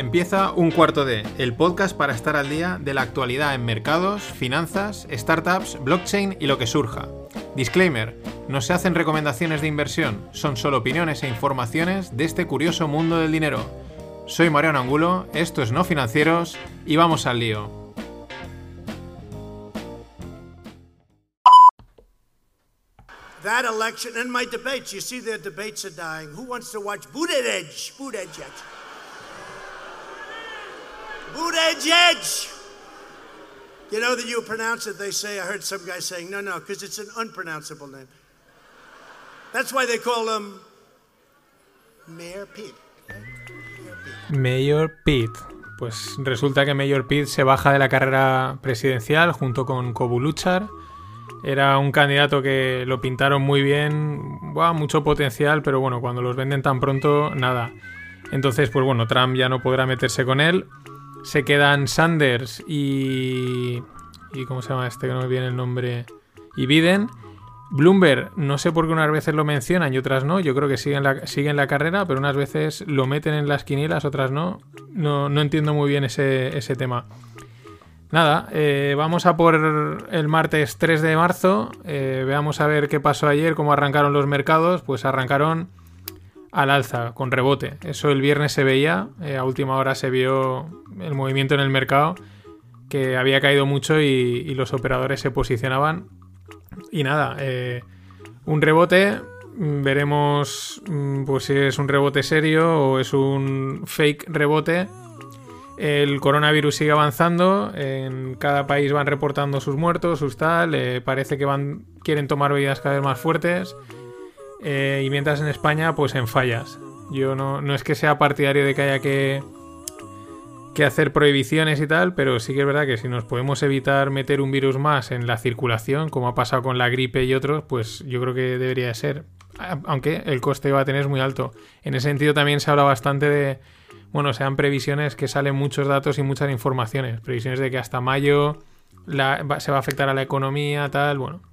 Empieza un cuarto de, el podcast para estar al día de la actualidad en mercados, finanzas, startups, blockchain y lo que surja. Disclaimer, no se hacen recomendaciones de inversión, son solo opiniones e informaciones de este curioso mundo del dinero. Soy Mariano Angulo, esto es No Financieros y vamos al lío. Buttigieg! You know that you pronounce it, they say, I heard some guy saying, no, no, because it's an unpronounceable name. That's why they call him Mayor Pete. Mayor Pete. Pues resulta que Mayor Pete se baja de la carrera presidencial junto con Kobuluchar. Era un candidato que lo pintaron muy bien, wow, mucho potencial, pero bueno, cuando los venden tan pronto, nada. Entonces, pues bueno, Trump ya no podrá meterse con él. Se quedan Sanders y. ¿Y cómo se llama este? Que no me viene el nombre. Y Biden. Bloomberg, no sé por qué unas veces lo mencionan y otras no. Yo creo que siguen la, siguen la carrera, pero unas veces lo meten en las quinielas, otras no. No, no entiendo muy bien ese, ese tema. Nada, eh, vamos a por el martes 3 de marzo. Eh, veamos a ver qué pasó ayer, cómo arrancaron los mercados. Pues arrancaron al alza, con rebote. Eso el viernes se veía, eh, a última hora se vio el movimiento en el mercado, que había caído mucho y, los operadores se posicionaban. Y nada, eh, un rebote, mm, veremos mm, pues si es un rebote serio o es un fake rebote. El coronavirus sigue avanzando, en cada país van reportando sus muertos, sus tal, eh, parece que van quieren tomar medidas cada vez más fuertes. Eh, y mientras en España, pues en fallas. Yo no, no es que sea partidario de que haya que, que hacer prohibiciones y tal, pero sí que es verdad que si nos podemos evitar meter un virus más en la circulación, como ha pasado con la gripe y otros, pues yo creo que debería ser. Aunque el coste va a tener es muy alto. En ese sentido también se habla bastante de, bueno, sean previsiones que salen muchos datos y muchas informaciones. Previsiones de que hasta mayo se va a afectar a la economía, tal, bueno.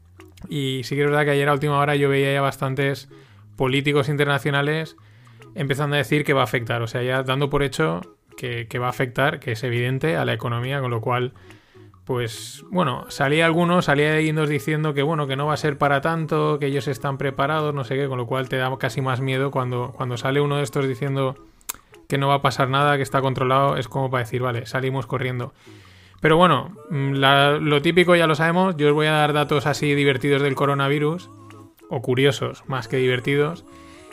Y sí que es verdad que ayer a última hora yo veía ya bastantes políticos internacionales empezando a decir que va a afectar, o sea, ya dando por hecho que, va a afectar, que es evidente, a la economía, con lo cual, pues bueno, salía algunos, salía Indos diciendo que bueno, que no va a ser para tanto, que ellos están preparados, no sé qué, con lo cual te da casi más miedo cuando, cuando sale uno de estos diciendo que no va a pasar nada, que está controlado, es como para decir, vale, salimos corriendo. Pero bueno, mm, lo típico ya lo sabemos. Yo os voy a dar datos así divertidos del coronavirus, o curiosos más que divertidos.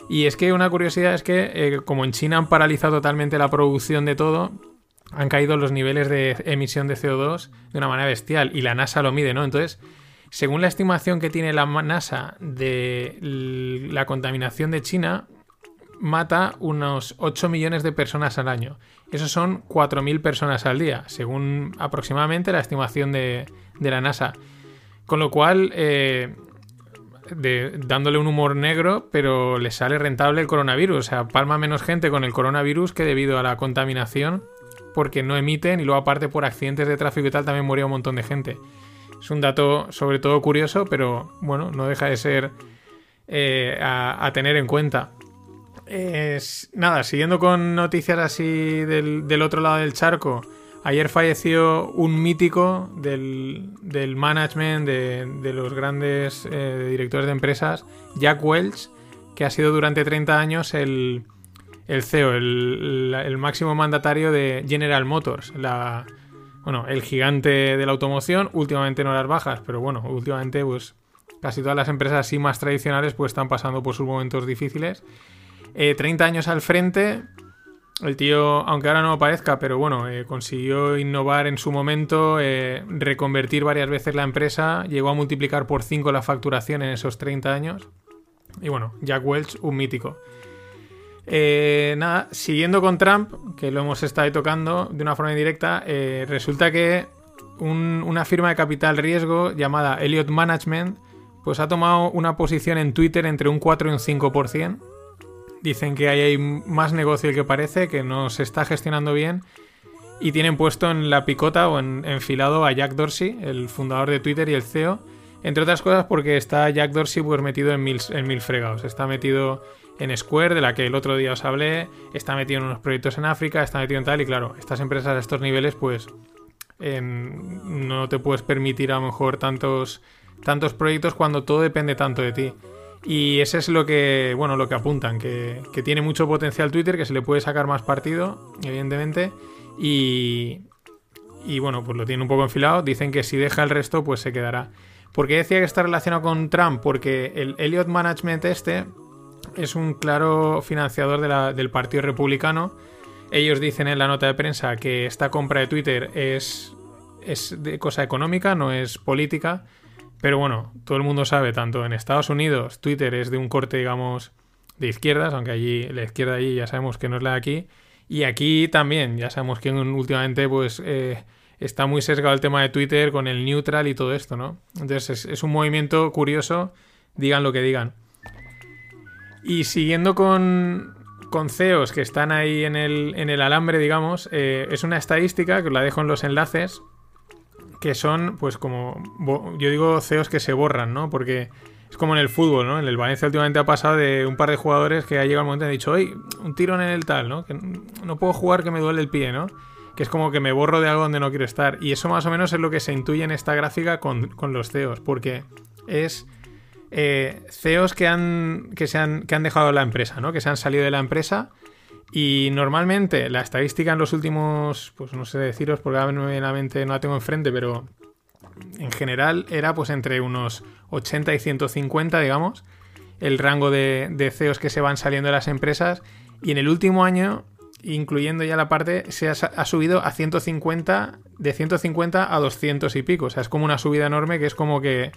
Y es que una curiosidad es que, eh, como en China han paralizado totalmente la producción de todo, han caído los niveles de emisión de CO2 de una manera bestial. Y la NASA lo mide, ¿no? Entonces, según la estimación que tiene la NASA de la contaminación de China, mata unos 8 millones de personas al año. Eso son 4.000 personas al día, según aproximadamente la estimación de, la NASA. Con lo cual, eh, dándole un humor negro, pero le sale rentable el coronavirus. O sea, palma menos gente con el coronavirus que debido a la contaminación, porque no emiten y luego aparte por accidentes de tráfico y tal también murió un montón de gente. Es un dato sobre todo curioso, pero bueno, no deja de ser eh, a tener en cuenta nada, siguiendo con noticias así del, otro lado del charco. Ayer falleció un mítico del, management, de, los grandes eh, directores de empresas, Jack Welch, que ha sido durante 30 años el, CEO, el, máximo mandatario de General Motors, la, bueno, el gigante de la automoción, últimamente no las bajas, pero bueno, últimamente pues casi todas las empresas así más tradicionales pues están pasando por sus momentos difíciles 30 eh, años al frente. El tío, aunque ahora no lo parezca, pero bueno, eh, consiguió innovar en su momento, eh, reconvertir varias veces la empresa, llegó a multiplicar por 5 la facturación en esos 30 años. Y bueno, Jack Welch, un mítico. nada, siguiendo con Trump, que lo hemos estado tocando de una forma indirecta, resulta que una firma de capital riesgo llamada Elliott Management pues ha tomado una posición en Twitter entre un 4 y un 5%. Dicen que ahí hay más negocio del que parece, que no se está gestionando bien y tienen puesto en la picota o en, enfilado a Jack Dorsey, el fundador de Twitter y el CEO, entre otras cosas porque está Jack Dorsey pues, metido en mil, en mil fregados. Está metido en Square, de la que el otro día os hablé, está metido en unos proyectos en África, está metido en tal, y claro, estas empresas a estos niveles, pues no te puedes permitir a lo mejor tantos, tantos proyectos cuando todo depende tanto de ti. Y ese es lo que, bueno, lo que apuntan, que, que tiene mucho potencial Twitter, que se le puede sacar más partido, evidentemente, y, y bueno, pues lo tiene un poco enfilado. Dicen que si deja el resto, pues se quedará. ¿Por qué decía que está relacionado con Trump? Porque el Elliott Management este es un claro financiador del Partido Republicano. Ellos dicen en la nota de prensa que esta compra de Twitter es, es de cosa económica, no es política. Pero bueno, todo el mundo sabe, tanto en Estados Unidos, Twitter es de un corte, digamos, de izquierdas, aunque allí la izquierda allí ya sabemos que no es la de aquí. Y aquí también, ya sabemos que últimamente pues eh, está muy sesgado el tema de Twitter con el neutral y todo esto, ¿no? Entonces es, un movimiento curioso, digan lo que digan. Y siguiendo con, con CEOs que están ahí en el, en el alambre, digamos, eh, es una estadística que os la dejo en los enlaces, que son pues como, yo digo CEOs que se borran, ¿no? Porque es como en el fútbol, ¿no? En el Valencia últimamente ha pasado de un par de jugadores que ha llegado el momento y han dicho, oye, un tirón en el tal, ¿no? Que no puedo jugar que me duele el pie, ¿no? Que es como que me borro de algo donde no quiero estar. Y eso más o menos es lo que se intuye en esta gráfica con, los CEOs, porque es eh, CEOs que han, que, se han, que han dejado la empresa, ¿no? Que se han salido de la empresa. Y normalmente la estadística en los últimos, pues no sé deciros porque obviamente no la tengo enfrente, pero en general era pues entre unos 80 y 150, digamos, el rango de, CEOs que se van saliendo de las empresas. Y en el último año, incluyendo ya la parte, se ha, subido a 150, de 150 a 200 y pico. O sea, es como una subida enorme que es como que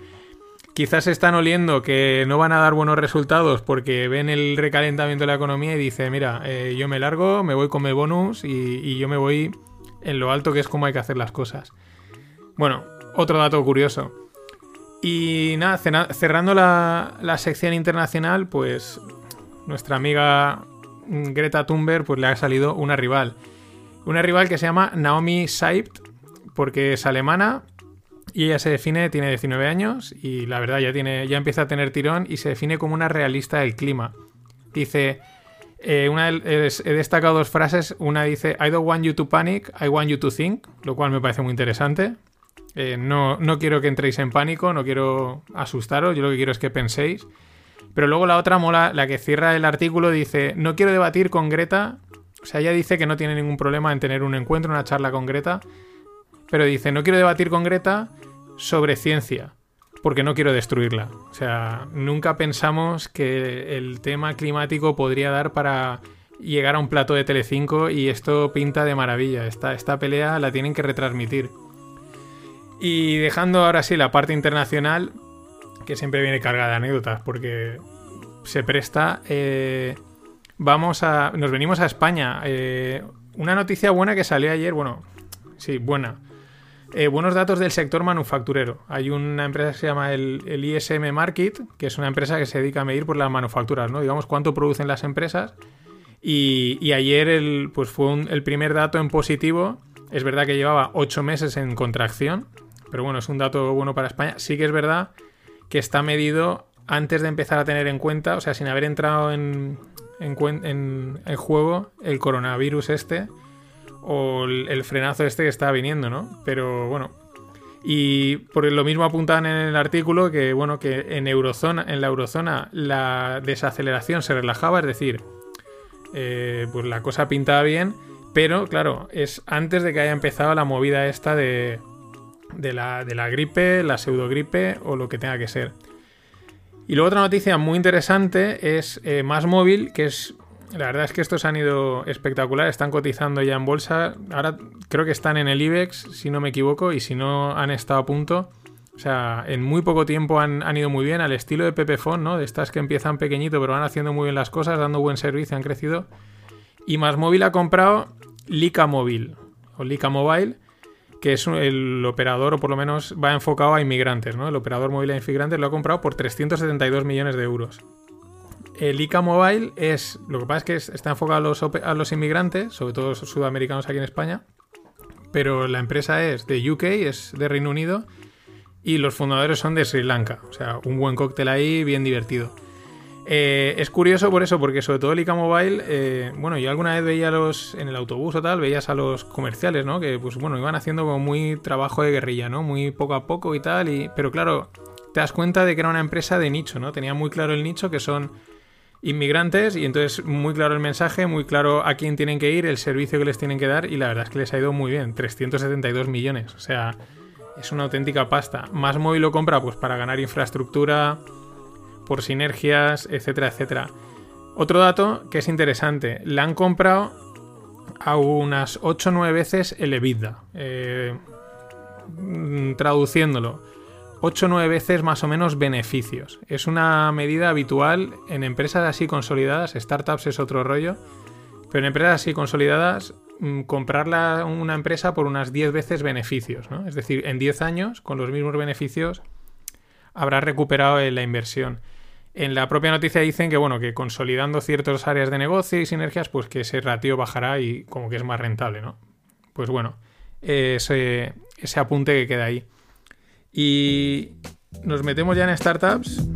quizás están oliendo que no van a dar buenos resultados porque ven el recalentamiento de la economía y dice, mira, eh, yo me largo, me voy con mi bonus y, yo me voy en lo alto que es como hay que hacer las cosas. Bueno, otro dato curioso. Y nada, cerrando la, sección internacional, pues nuestra amiga Greta Thunberg pues le ha salido una rival. Una rival que se llama Naomi Seibt, porque es alemana y ella se define, tiene 19 años y la verdad ya, tiene, ya empieza a tener tirón y se define como una realista del clima. Dice, eh, una, he destacado dos frases, una dice, I don't want you to panic, I want you to think, lo cual me parece muy interesante, eh, no, no quiero que entréis en pánico, no quiero asustaros, yo lo que quiero es que penséis. Pero luego la otra mola, la que cierra el artículo, dice, no quiero debatir con Greta. O sea, ella dice que no tiene ningún problema en tener un encuentro, una charla con Greta. Pero dice, no quiero debatir con Greta sobre ciencia, porque no quiero destruirla. O sea, nunca pensamos que el tema climático podría dar para llegar a un plato de Telecinco y esto pinta de maravilla. Esta, esta pelea la tienen que retransmitir. Y dejando ahora sí la parte internacional, que siempre viene cargada de anécdotas, porque se presta. Eh, vamos a. Nos venimos a España. Eh, una noticia buena que salió ayer, bueno, sí, buena. Eh, buenos datos del sector manufacturero. Hay una empresa que se llama el, ISM Market, que es una empresa que se dedica a medir por las manufacturas, ¿no? Digamos cuánto producen las empresas. Y, ayer el, pues fue el primer dato en positivo. Es verdad que llevaba ocho meses en contracción, pero bueno, es un dato bueno para España. Sí que es verdad que está medido antes de empezar a tener en cuenta, o sea, sin haber entrado en, en, en, juego el coronavirus este o el, frenazo este que está viniendo, ¿no? Pero bueno. Y por lo mismo apuntaban en el artículo que, bueno, que en, eurozona, en la eurozona la desaceleración se relajaba, es decir, eh, pues la cosa pintaba bien, pero claro, es antes de que haya empezado la movida esta de, de la, de la gripe, la pseudogripe o lo que tenga que ser. Y luego otra noticia muy interesante es eh, Más Móvil, que es... La verdad es que estos han ido espectacular, están cotizando ya en bolsa. Ahora creo que están en el IBEX, si no me equivoco, y si no han estado a punto. O sea, en muy poco tiempo han, ido muy bien, al estilo de Pepefon, ¿no? De estas que empiezan pequeñito, pero van haciendo muy bien las cosas, dando buen servicio, han crecido. Y Más Móvil ha comprado Lika Móvil, o Lika Mobile, que es el operador, o por lo menos va enfocado a inmigrantes, ¿no? El operador móvil a inmigrantes lo ha comprado por 372 millones de euros. El ICA Mobile es, lo que pasa es que está enfocado a los, a los inmigrantes, sobre todo sudamericanos aquí en España, pero la empresa es de UK, es de Reino Unido, y los fundadores son de Sri Lanka. O sea, un buen cóctel ahí, bien divertido. Eh, es curioso por eso, porque sobre todo el ICA Mobile, eh, bueno, yo alguna vez veía los en el autobús o tal, veías a los comerciales, ¿no? Que pues bueno, iban haciendo como muy trabajo de guerrilla, ¿no? Muy poco a poco y tal, y, pero claro, te das cuenta de que era una empresa de nicho, ¿no? Tenía muy claro el nicho que son inmigrantes y entonces muy claro el mensaje, muy claro a quién tienen que ir, el servicio que les tienen que dar y la verdad es que les ha ido muy bien, 372 millones, o sea, es una auténtica pasta. Más móvil lo compra pues para ganar infraestructura, por sinergias, etcétera, etcétera. Otro dato que es interesante, le han comprado a unas 8 o 9 veces el EBITDA. Eh, mm, traduciéndolo, 8 o 9 veces más o menos beneficios. Es una medida habitual en empresas así consolidadas, startups es otro rollo, pero en empresas así consolidadas, mm, comprarla una empresa por unas 10 veces beneficios. ¿no? Es decir, en 10 años, con los mismos beneficios, habrá recuperado la inversión. En la propia noticia dicen que, bueno, que consolidando ciertas áreas de negocio y sinergias, pues que ese ratio bajará y como que es más rentable, ¿no? Pues bueno, ese, ese apunte que queda ahí. Y nos metemos ya en startups.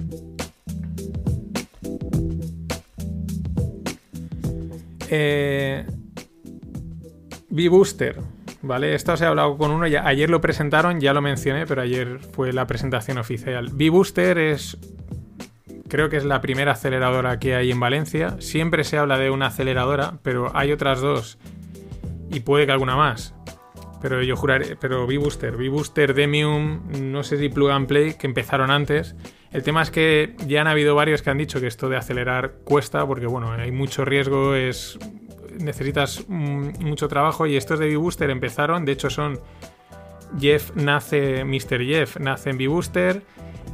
Eh, B-Booster, ¿vale? Esto os he hablado con uno, ayer lo presentaron, ya lo mencioné, pero ayer fue la presentación oficial. B-Booster es Creo que es la primera aceleradora que hay en Valencia. Siempre se habla de una aceleradora, pero hay otras dos. Y puede que alguna más. Pero yo juraré, pero V-Booster, V-Booster, Demium, no sé si Plug and Play, que empezaron antes. El tema es que ya han habido varios que han dicho que esto de acelerar cuesta, porque bueno, hay mucho riesgo, es necesitas mucho trabajo y estos de V-Booster empezaron, de hecho son Jeff nace, Mr. Jeff nace en V-Booster,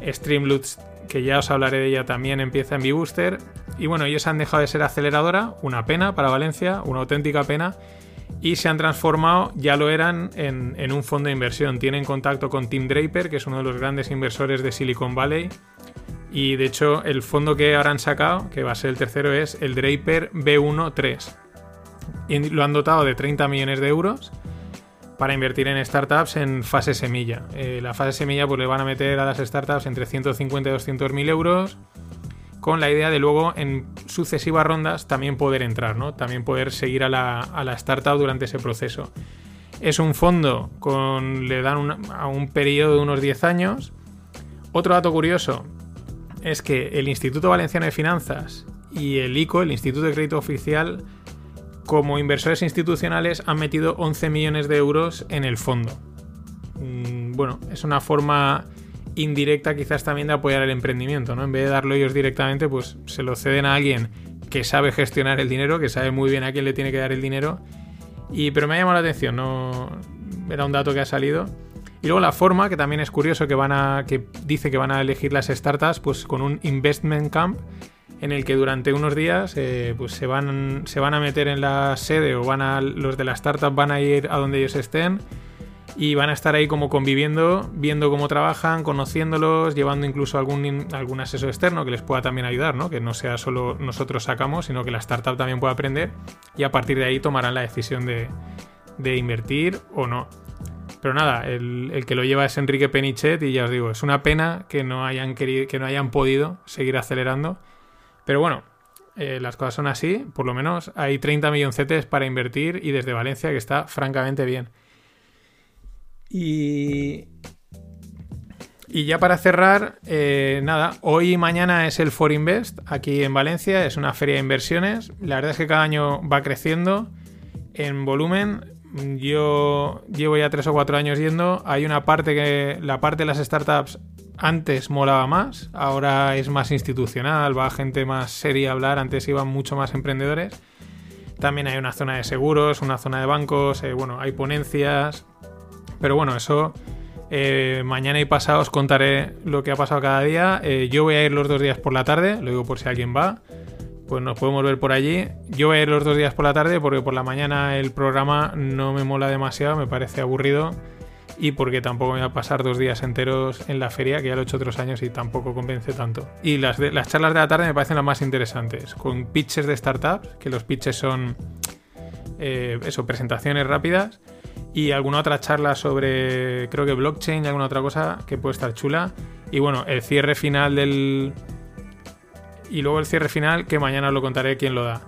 Streamloots que ya os hablaré de ella, también empieza en B-Booster. Y bueno, ellos han dejado de ser aceleradora, una pena para Valencia, una auténtica pena, y se han transformado, ya lo eran, en, un fondo de inversión. Tienen contacto con Tim Draper, que es uno de los grandes inversores de Silicon Valley. Y de hecho, el fondo que ahora han sacado, que va a ser el tercero, es el Draper B13. Y lo han dotado de 30 millones de euros para invertir en startups en fase semilla. Eh, la fase semilla pues le van a meter a las startups entre 150 y 200 mil euros con la idea de luego en sucesivas rondas también poder entrar, ¿no? También poder seguir a la, startup durante ese proceso. Es un fondo con le dan a un periodo de unos 10 años. Otro dato curioso es que el Instituto Valenciano de Finanzas y el ICO, el Instituto de Crédito Oficial, como inversores institucionales han metido 11 millones de euros en el fondo. Mm, bueno, es una forma indirecta quizás también de apoyar el emprendimiento, ¿no? En vez de darlo ellos directamente, pues se lo ceden a alguien que sabe gestionar el dinero, que sabe muy bien a quién le tiene que dar el dinero. Y, pero me ha llamado la atención, no era un dato que ha salido. Y luego la forma, que también es curioso, que van a. que dice que van a elegir las startups, pues con un investment camp en el que durante unos días eh, pues se van, se van a meter en la sede o van a, los de la startup van a ir a donde ellos estén y van a estar ahí como conviviendo, viendo cómo trabajan, conociéndolos, llevando incluso algún, algún asesor externo que les pueda también ayudar, ¿no? que no sea solo nosotros sacamos, sino que la startup también pueda aprender y a partir de ahí tomarán la decisión de, de invertir o no. Pero nada, el, el, que lo lleva es Enrique Penichet y ya os digo, es una pena que no hayan, querido, que no hayan podido seguir acelerando pero bueno, eh, las cosas son así, por lo menos hay 30 milloncetes para invertir y desde Valencia que está francamente bien. Y, y ya para cerrar, eh, nada, hoy y mañana es el For Invest aquí en Valencia, es una feria de inversiones. La verdad es que cada año va creciendo en volumen. Yo llevo ya tres o cuatro años yendo. Hay una parte que la parte de las startups antes molaba más, ahora es más institucional, va gente más seria a hablar, antes iban mucho más emprendedores. También hay una zona de seguros, una zona de bancos, eh, bueno, hay ponencias. Pero bueno, eso eh, mañana y pasado os contaré lo que ha pasado cada día. Eh, yo voy a ir los dos días por la tarde, lo digo por si alguien va. Pues nos podemos ver por allí. Yo voy a ir los dos días por la tarde porque por la mañana el programa no me mola demasiado, me parece aburrido y porque tampoco me voy a pasar dos días enteros en la feria, que ya lo he hecho otros años y tampoco convence tanto. Y las, de, las charlas de la tarde me parecen las más interesantes, con pitches de startups, que los pitches son, eh, eso, presentaciones rápidas, y alguna otra charla sobre, creo que blockchain y alguna otra cosa que puede estar chula. Y bueno, el cierre final del... Y luego el cierre final, que mañana os lo contaré quién lo da.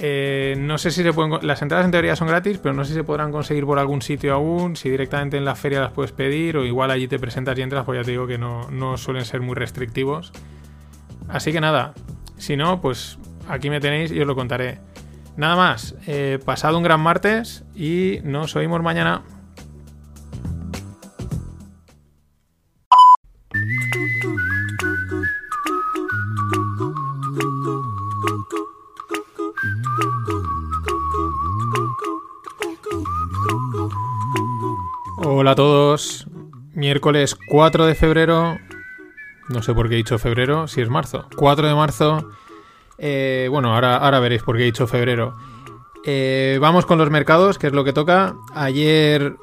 Eh, no sé si se pueden. Las entradas en teoría son gratis, pero no sé si se podrán conseguir por algún sitio aún. Si directamente en la feria las puedes pedir, o igual allí te presentas y entras, pues ya te digo que no, no suelen ser muy restrictivos. Así que nada, si no, pues aquí me tenéis y os lo contaré. Nada más, eh, pasado un gran martes y nos oímos mañana. Hola a todos. Miércoles 4 de febrero. No sé por qué he dicho febrero, si es marzo. 4 de marzo. Eh, bueno, ahora, ahora veréis por qué he dicho febrero. Eh, vamos con los mercados, que es lo que toca. Ayer,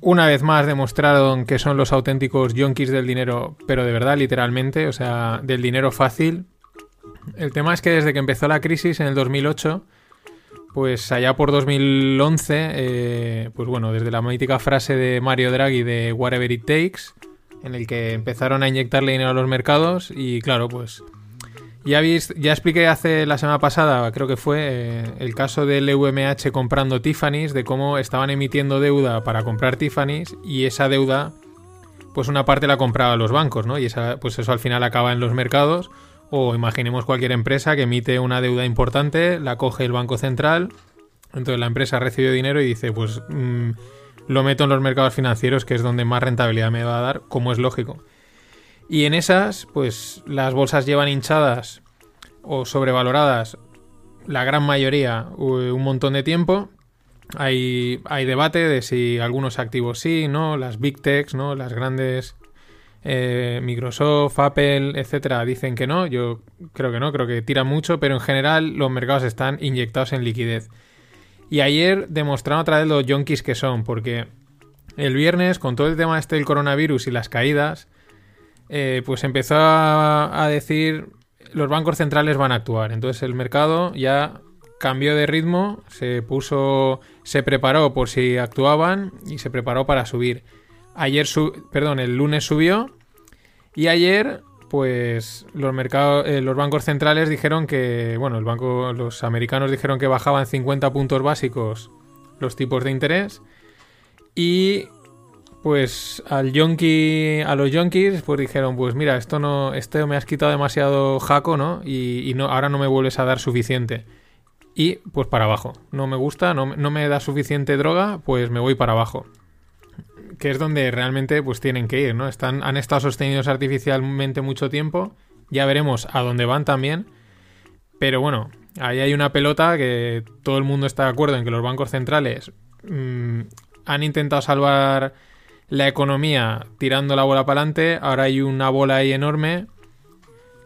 una vez más, demostraron que son los auténticos yonkis del dinero, pero de verdad, literalmente, o sea, del dinero fácil. El tema es que desde que empezó la crisis en el 2008 pues allá por 2011, eh, pues bueno, desde la mítica frase de Mario Draghi de Whatever It Takes, en el que empezaron a inyectarle dinero a los mercados y claro, pues ya, ya expliqué hace la semana pasada, creo que fue, eh, el caso del EUMH comprando Tiffany's, de cómo estaban emitiendo deuda para comprar Tiffany's y esa deuda, pues una parte la compraba los bancos, ¿no? Y esa, pues eso al final acaba en los mercados o imaginemos cualquier empresa que emite una deuda importante, la coge el Banco Central, entonces la empresa recibe dinero y dice, pues mm, lo meto en los mercados financieros, que es donde más rentabilidad me va a dar, como es lógico. Y en esas, pues las bolsas llevan hinchadas o sobrevaloradas la gran mayoría un montón de tiempo. Hay, hay debate de si algunos activos sí, ¿no? Las big techs, ¿no? Las grandes eh, Microsoft, Apple, etcétera, dicen que no. Yo creo que no, creo que tiran mucho, pero en general los mercados están inyectados en liquidez. Y ayer demostraron otra vez los yonkis que son, porque el viernes, con todo el tema este del coronavirus y las caídas, eh, pues empezó a, decir los bancos centrales van a actuar. Entonces el mercado ya cambió de ritmo, se puso, se preparó por si actuaban y se preparó para subir. Ayer, perdón, el lunes subió y ayer, pues los mercados, eh, los bancos centrales dijeron que, bueno, el banco, los americanos dijeron que bajaban 50 puntos básicos los tipos de interés y pues al yonki, a los yonkis, pues dijeron, pues mira, esto no, esto me has quitado demasiado jaco, ¿no? Y, no, ahora no me vuelves a dar suficiente. Y pues para abajo. No me gusta, no, no me da suficiente droga, pues me voy para abajo que es donde realmente pues tienen que ir, ¿no? Están, han estado sostenidos artificialmente mucho tiempo, ya veremos a dónde van también, pero bueno, ahí hay una pelota que todo el mundo está de acuerdo en que los bancos centrales mm, han intentado salvar la economía tirando la bola para adelante, ahora hay una bola ahí enorme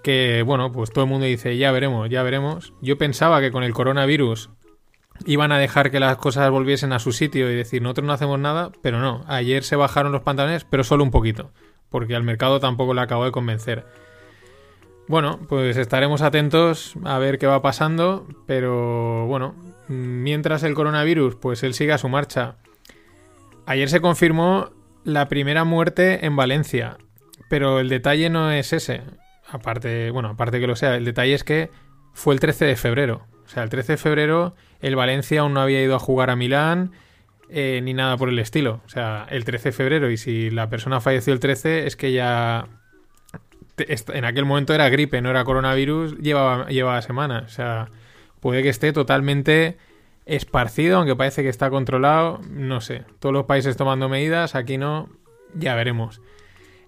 que, bueno, pues todo el mundo dice, ya veremos, ya veremos. Yo pensaba que con el coronavirus iban a dejar que las cosas volviesen a su sitio y decir, nosotros no hacemos nada, pero no, ayer se bajaron los pantalones, pero solo un poquito, porque al mercado tampoco le acabó de convencer. Bueno, pues estaremos atentos a ver qué va pasando, pero bueno, mientras el coronavirus, pues él sigue a su marcha. Ayer se confirmó la primera muerte en Valencia, pero el detalle no es ese. Aparte, bueno, aparte que lo sea, el detalle es que fue el 13 de febrero. O sea, el 13 de febrero el Valencia aún no había ido a jugar a Milán eh, ni nada por el estilo. O sea, el 13 de febrero y si la persona falleció el 13 es que ya... En aquel momento era gripe, no era coronavirus, llevaba, llevaba semanas. O sea, puede que esté totalmente esparcido, aunque parece que está controlado. No sé. Todos los países tomando medidas, aquí no. Ya veremos.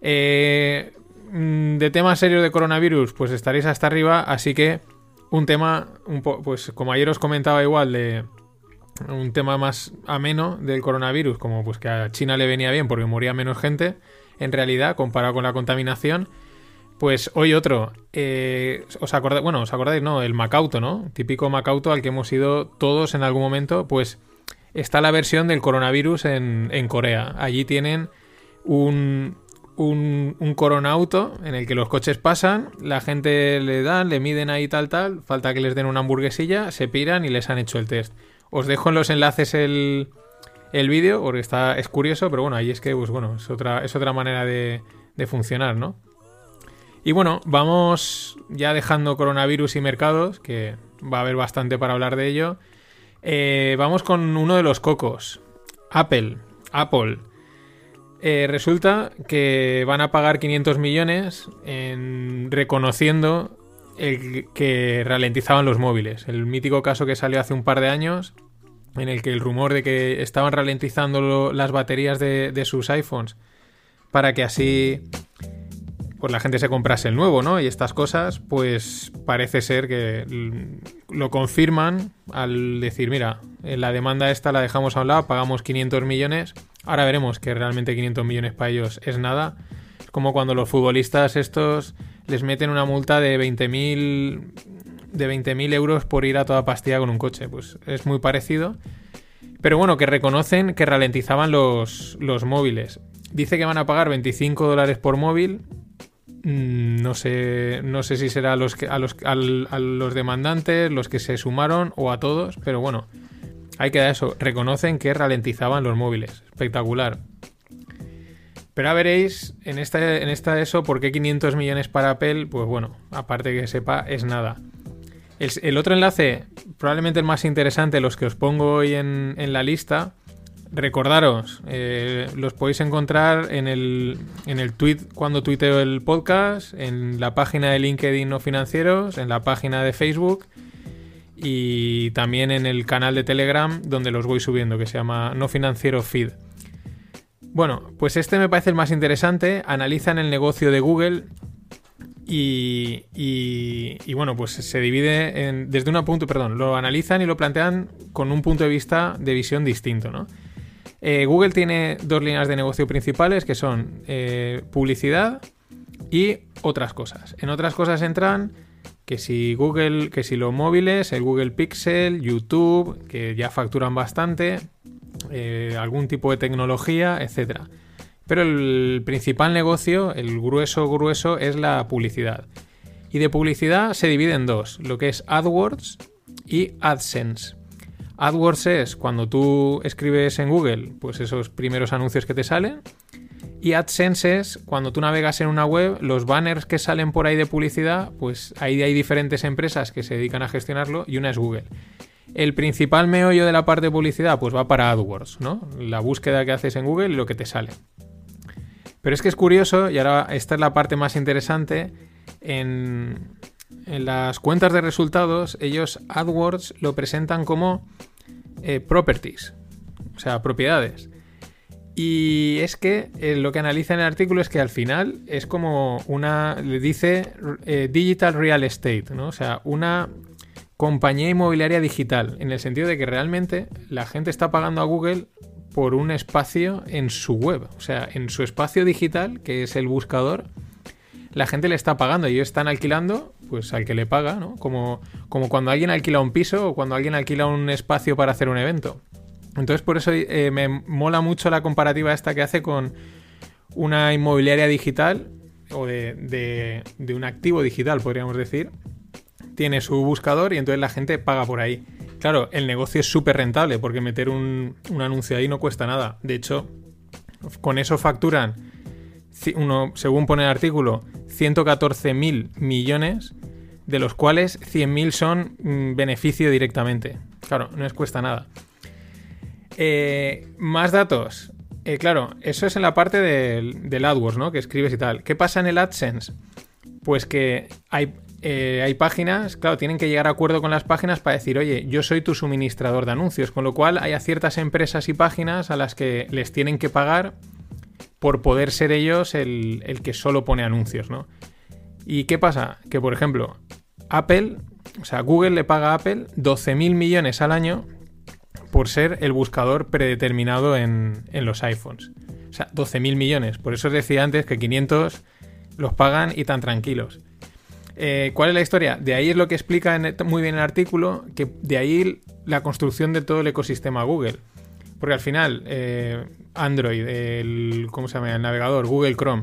Eh, mm, de temas serios de coronavirus, pues estaréis hasta arriba, así que un tema, un pues como ayer os comentaba igual, de un tema más ameno del coronavirus, como pues que a China le venía bien porque moría menos gente, en realidad, comparado con la contaminación. Pues hoy otro. Eh, ¿Os acordáis? Bueno, ¿os acordáis? No, el Macauto, ¿no? Típico Macauto al que hemos ido todos en algún momento. Pues está la versión del coronavirus en, Corea. Allí tienen un, un, un coronauto en el que los coches pasan, la gente le dan, le miden ahí tal, tal, falta que les den una hamburguesilla, se piran y les han hecho el test. Os dejo en los enlaces el, el vídeo porque está, es curioso, pero bueno, ahí es que, pues bueno, es otra, es otra manera de, de funcionar, ¿no? Y bueno, vamos ya dejando coronavirus y mercados, que va a haber bastante para hablar de ello. Eh, vamos con uno de los cocos. Apple. Apple. Eh, resulta que van a pagar 500 millones en, reconociendo el que ralentizaban los móviles. El mítico caso que salió hace un par de años, en el que el rumor de que estaban ralentizando las baterías de sus iPhones para que así pues la gente se comprase el nuevo, ¿no? Y estas cosas, pues parece ser que lo confirman al decir, mira, la demanda esta la dejamos a un lado, pagamos 500 millones, ahora veremos que realmente 500 millones para ellos es nada. Es como cuando los futbolistas estos les meten una multa de 20.000 de 20.000 euros por ir a toda pastilla con un coche, pues es muy parecido. Pero bueno, que reconocen que ralentizaban los, los móviles. Dice que van a pagar 25 dólares por móvil. Mm, no sé, no sé si será a los, que, a, los, los demandantes, los que se sumaron o a todos, pero bueno, hay que dar eso. Reconocen que ralentizaban los móviles. Espectacular. Pero ya veréis en esta, en esta eso por qué 500 millones para Apple, pues bueno, aparte que sepa, es nada. El, el otro enlace, probablemente el más interesante, los que os pongo hoy en, en la lista, Recordaros, eh, los podéis encontrar en el, en el tweet cuando tuiteo el podcast, en la página de LinkedIn No Financieros, en la página de Facebook y también en el canal de Telegram donde los voy subiendo, que se llama No Financiero Feed. Bueno, pues este me parece el más interesante. Analizan el negocio de Google y, y, bueno, pues se divide en, desde un punto, perdón, lo analizan y lo plantean con un punto de vista de visión distinto, ¿no? Eh, Google tiene dos líneas de negocio principales que son eh, publicidad y otras cosas. En otras cosas entran que si Google, que si los móviles, el Google Pixel, YouTube, que ya facturan bastante, eh, algún tipo de tecnología, etc. Pero el principal negocio, el grueso grueso, es la publicidad. Y de publicidad se divide en dos, lo que es AdWords y AdSense. AdWords es cuando tú escribes en Google, pues esos primeros anuncios que te salen. Y AdSense es cuando tú navegas en una web, los banners que salen por ahí de publicidad, pues ahí hay diferentes empresas que se dedican a gestionarlo y una es Google. El principal meollo de la parte de publicidad, pues va para AdWords, ¿no? La búsqueda que haces en Google y lo que te sale. Pero es que es curioso, y ahora esta es la parte más interesante, en, en las cuentas de resultados, ellos AdWords lo presentan como eh, properties, o sea, propiedades. Y es que eh, lo que analiza en el artículo es que al final es como una, le dice eh, digital real estate, ¿no? O sea, una compañía inmobiliaria digital, en el sentido de que realmente la gente está pagando a Google por un espacio en su web, o sea, en su espacio digital, que es el buscador, la gente le está pagando ellos están alquilando pues al que le paga, ¿no? Como, como cuando alguien alquila un piso o cuando alguien alquila un espacio para hacer un evento. Entonces por eso eh, me mola mucho la comparativa esta que hace con una inmobiliaria digital o de, de, un activo digital, podríamos decir. Tiene su buscador y entonces la gente paga por ahí. Claro, el negocio es súper rentable porque meter un, un anuncio ahí no cuesta nada. De hecho, con eso facturan uno, según pone el artículo, 114.000 millones, de los cuales 100.000 son mm, beneficio directamente. Claro, no les cuesta nada. Eh, más datos. Eh, claro, eso es en la parte del, AdWords, ¿no? Que escribes y tal. ¿Qué pasa en el AdSense? Pues que hay, eh, hay páginas, claro, tienen que llegar a acuerdo con las páginas para decir, oye, yo soy tu suministrador de anuncios, con lo cual hay a ciertas empresas y páginas a las que les tienen que pagar por poder ser ellos el, que solo pone anuncios, ¿no? ¿Y qué pasa? Que, por ejemplo, Apple, o sea, Google le paga a Apple 12.000 millones al año por ser el buscador predeterminado en, los iPhones. O sea, 12.000 millones. Por eso os decía antes que 500 los pagan y tan tranquilos. Eh, ¿Cuál es la historia? De ahí es lo que explica muy bien el artículo, que de ahí la construcción de todo el ecosistema Google. Porque al final, eh, Android, el, ¿cómo se llama? El navegador, Google Chrome,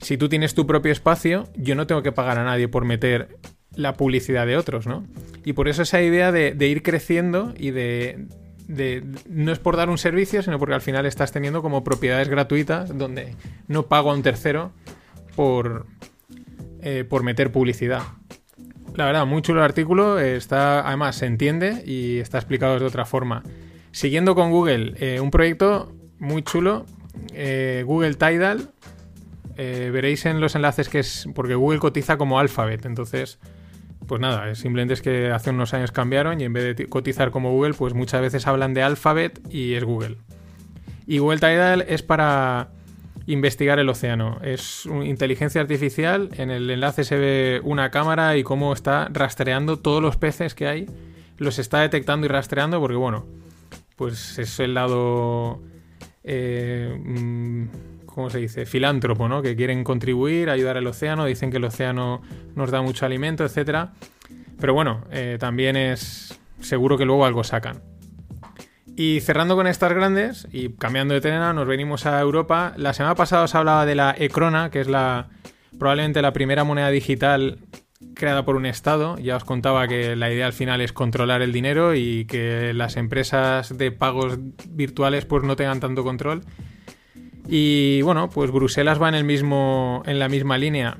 si tú tienes tu propio espacio, yo no tengo que pagar a nadie por meter la publicidad de otros, ¿no? Y por eso esa idea de, ir creciendo y de, no es por dar un servicio, sino porque al final estás teniendo como propiedades gratuitas donde no pago a un tercero por, eh, por meter publicidad. La verdad, muy chulo el artículo, está, además se entiende y está explicado de otra forma. Siguiendo con Google, eh, un proyecto muy chulo, eh, Google Tidal. veréis en los enlaces que es porque Google cotiza como Alphabet, entonces pues nada, simplemente es que hace unos años cambiaron y en vez de cotizar como Google, pues muchas veces hablan de Alphabet y es Google. Y Google Tidal es para investigar el océano. Es inteligencia artificial. En el enlace se ve una cámara y cómo está rastreando todos los peces que hay. Los está detectando y rastreando porque, bueno, pues es el lado... Eh, mm, ¿cómo se dice? Filántropo, ¿no? Que quieren contribuir, ayudar al océano, dicen que el océano nos da mucho alimento, etc. Pero bueno, eh, también es seguro que luego algo sacan. Y cerrando con estas grandes y cambiando de tema, nos venimos a Europa. La semana pasada os hablaba de la Ecrona, que es la probablemente la primera moneda digital creada por un Estado. Ya os contaba que la idea al final es controlar el dinero y que las empresas de pagos virtuales pues no tengan tanto control. Y bueno, pues Bruselas va en, el mismo, en la misma línea.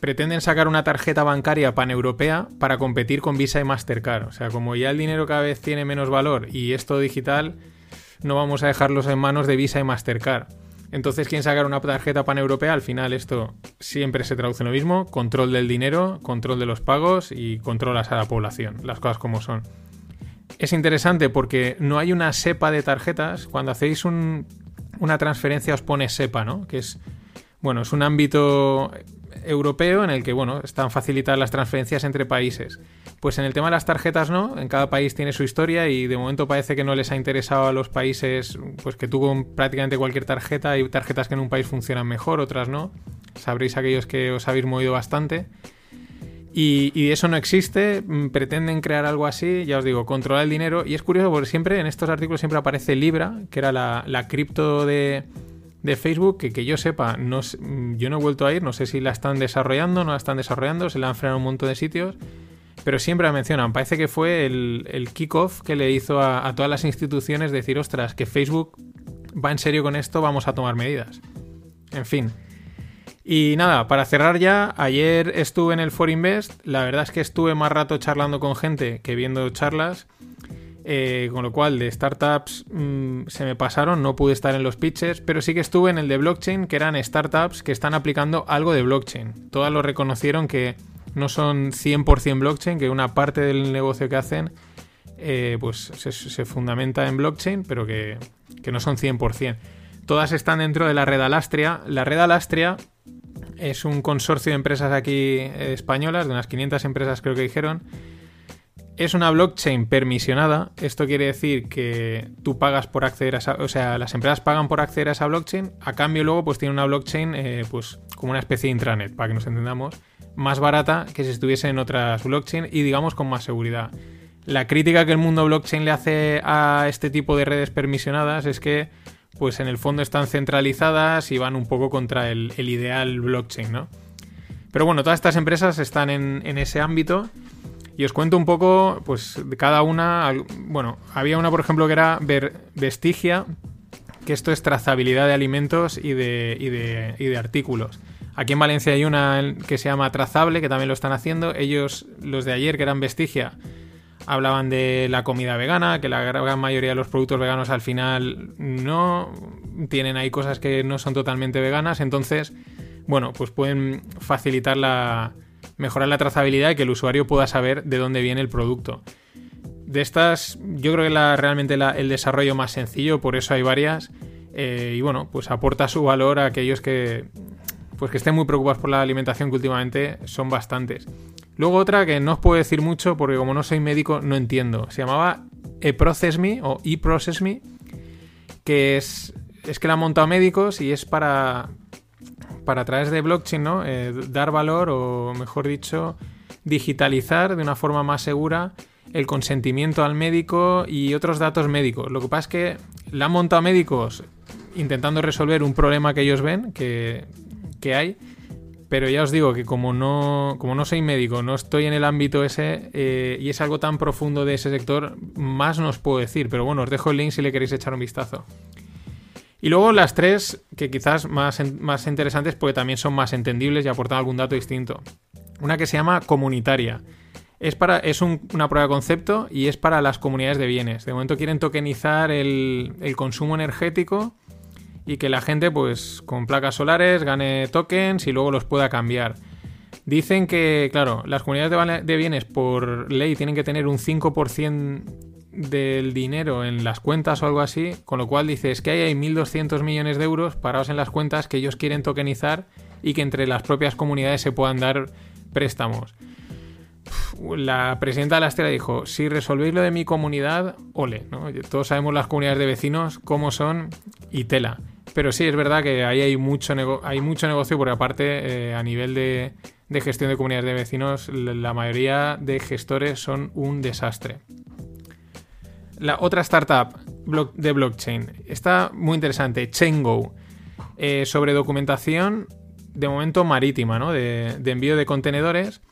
Pretenden sacar una tarjeta bancaria paneuropea para competir con Visa y Mastercard. O sea, como ya el dinero cada vez tiene menos valor y esto digital, no vamos a dejarlos en manos de Visa y Mastercard. Entonces, ¿quién sacar una tarjeta paneuropea? Al final esto siempre se traduce en lo mismo. Control del dinero, control de los pagos y controlas a la población. Las cosas como son. Es interesante porque no hay una cepa de tarjetas. Cuando hacéis un una transferencia os pone SEPA, ¿no? Que es, bueno, es un ámbito europeo en el que, bueno, están facilitadas las transferencias entre países. Pues en el tema de las tarjetas no, en cada país tiene su historia y de momento parece que no les ha interesado a los países, pues que tuvo prácticamente cualquier tarjeta, hay tarjetas que en un país funcionan mejor, otras no. Sabréis aquellos que os habéis movido bastante. Y, eso no existe, mm, pretenden crear algo así, ya os digo, controlar el dinero. Y es curioso porque siempre en estos artículos siempre aparece Libra, que era la, cripto de, Facebook, que que yo sepa, no, mm, yo no he vuelto a ir, no sé si la están desarrollando, no la están desarrollando, se la han frenado un montón de sitios, pero siempre la mencionan. Parece que fue el, el kickoff que le hizo a, a todas las instituciones decir, ostras, que Facebook va en serio con esto, vamos a tomar medidas. En fin. Y nada, para cerrar ya, ayer estuve en el For Invest. La verdad es que estuve más rato charlando con gente que viendo charlas. Eh, con lo cual, de startups mm, se me pasaron, no pude estar en los pitches, pero sí que estuve en el de blockchain, que eran startups que están aplicando algo de blockchain. Todas lo reconocieron que no son 100% blockchain, que una parte del negocio que hacen eh, pues se, fundamenta en blockchain, pero que, que no son 100%. Todas están dentro de la red Alastria. La red Alastria es un consorcio de empresas aquí eh, españolas, de unas 500 empresas creo que dijeron. Es una blockchain permisionada. Esto quiere decir que tú pagas por acceder a esa, o sea, las empresas pagan por acceder a esa blockchain. A cambio luego pues tiene una blockchain eh, pues como una especie de intranet, para que nos entendamos, más barata que si estuviese en otras blockchain y digamos con más seguridad. La crítica que el mundo blockchain le hace a este tipo de redes permisionadas es que pues en el fondo están centralizadas y van un poco contra el, ideal blockchain, ¿no? Pero bueno, todas estas empresas están en, ese ámbito y os cuento un poco, pues de cada una, bueno, había una por ejemplo que era Vestigia, que esto es trazabilidad de alimentos y de, y de, y de artículos. Aquí en Valencia hay una que se llama Trazable, que también lo están haciendo. Ellos, los de ayer, que eran Vestigia, hablaban de la comida vegana, que la gran mayoría de los productos veganos al final no tienen ahí cosas que no son totalmente veganas, entonces, bueno, pues pueden facilitar la mejorar la trazabilidad y que el usuario pueda saber de dónde viene el producto. De estas, yo creo que la, realmente el desarrollo más sencillo, por eso hay varias. Eh, y bueno, pues aporta su valor a aquellos que, pues que estén muy preocupados por la alimentación, que últimamente son bastantes. Luego otra que no os puedo decir mucho porque como no soy médico no entiendo. Se llamaba eProcessMe o eProcessMe, que es, es que la han montado médicos y es para, para a través de blockchain, ¿no? Eh, dar valor o, mejor dicho, digitalizar de una forma más segura el consentimiento al médico y otros datos médicos. Lo que pasa es que la han montado médicos intentando resolver un problema que ellos ven que, que hay. Pero ya os digo que como no, como no soy médico, no estoy en el ámbito ese eh, y es algo tan profundo de ese sector, más no os puedo decir. Pero bueno, os dejo el link si le queréis echar un vistazo. Y luego las tres, que quizás más, más interesantes porque también son más entendibles y aportan algún dato distinto. Una que se llama comunitaria. Es, para, es una prueba de concepto y es para las comunidades de bienes. De momento quieren tokenizar el, el consumo energético y que la gente, pues, con placas solares gane tokens y luego los pueda cambiar. Dicen que, claro, las comunidades de, bienes por ley tienen que tener un 5% del dinero en las cuentas o algo así, con lo cual dices que hay 1.200 millones de euros parados en las cuentas que ellos quieren tokenizar y que entre las propias comunidades se puedan dar préstamos. La presidenta de la Estela dijo, si resolvéis lo de mi comunidad, ole, Todos sabemos las comunidades de vecinos cómo son y tela. Pero sí, es verdad que ahí hay mucho, hay mucho negocio porque aparte eh, a nivel de, gestión de comunidades de vecinos la mayoría de gestores son un desastre. La otra startup de blockchain está muy interesante, ChainGo, eh, sobre documentación de momento marítima, ¿no? de, envío de contenedores.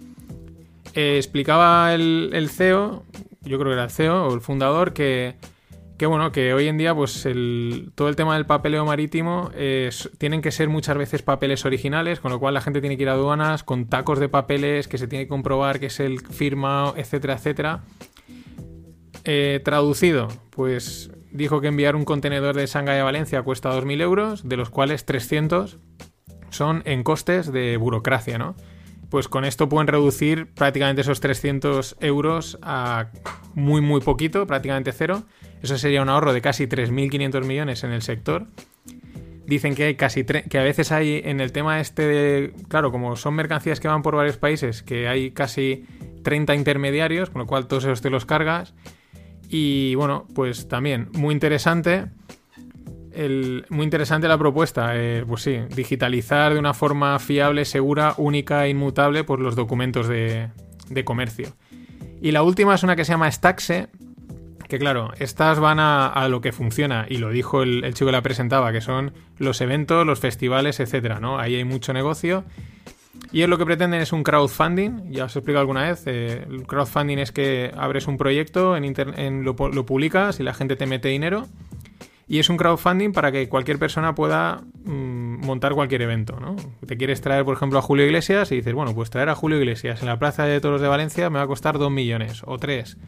Eh, explicaba el, el, CEO, yo creo que era el CEO o el fundador, que que bueno, que hoy en día, pues todo el tema del papeleo marítimo tienen que ser muchas veces papeles originales, con lo cual la gente tiene que ir a aduanas con tacos de papeles que se tiene que comprobar que es el firma, etcétera, etcétera. Eh, traducido, pues dijo que enviar un contenedor de Shanghái a Valencia cuesta 2.000 euros, de los cuales 300 son en costes de burocracia, ¿no? Pues con esto pueden reducir prácticamente esos 300 euros a muy, muy poquito, prácticamente cero eso sería un ahorro de casi 3.500 millones en el sector. Dicen que hay casi que a veces hay en el tema este de, claro, como son mercancías que van por varios países, que hay casi 30 intermediarios, con lo cual todos esos te los cargas. Y bueno, pues también muy interesante. muy interesante la propuesta, eh, pues sí, digitalizar de una forma fiable, segura, única e inmutable pues los documentos de, de comercio. Y la última es una que se llama Staxe, que claro, estas van a, lo que funciona, y lo dijo el, chico que la presentaba, que son los eventos, los festivales, etcétera, ¿no? Ahí hay mucho negocio. Y es lo que pretenden es un crowdfunding, ya os he explicado alguna vez. Eh, el crowdfunding es que abres un proyecto, en, lo, publicas y la gente te mete dinero. Y es un crowdfunding para que cualquier persona pueda mm, montar cualquier evento, ¿no? Te quieres traer, por ejemplo, a Julio Iglesias y dices, bueno, pues traer a Julio Iglesias en la Plaza de Toros de Valencia me va a costar 2 millones o 3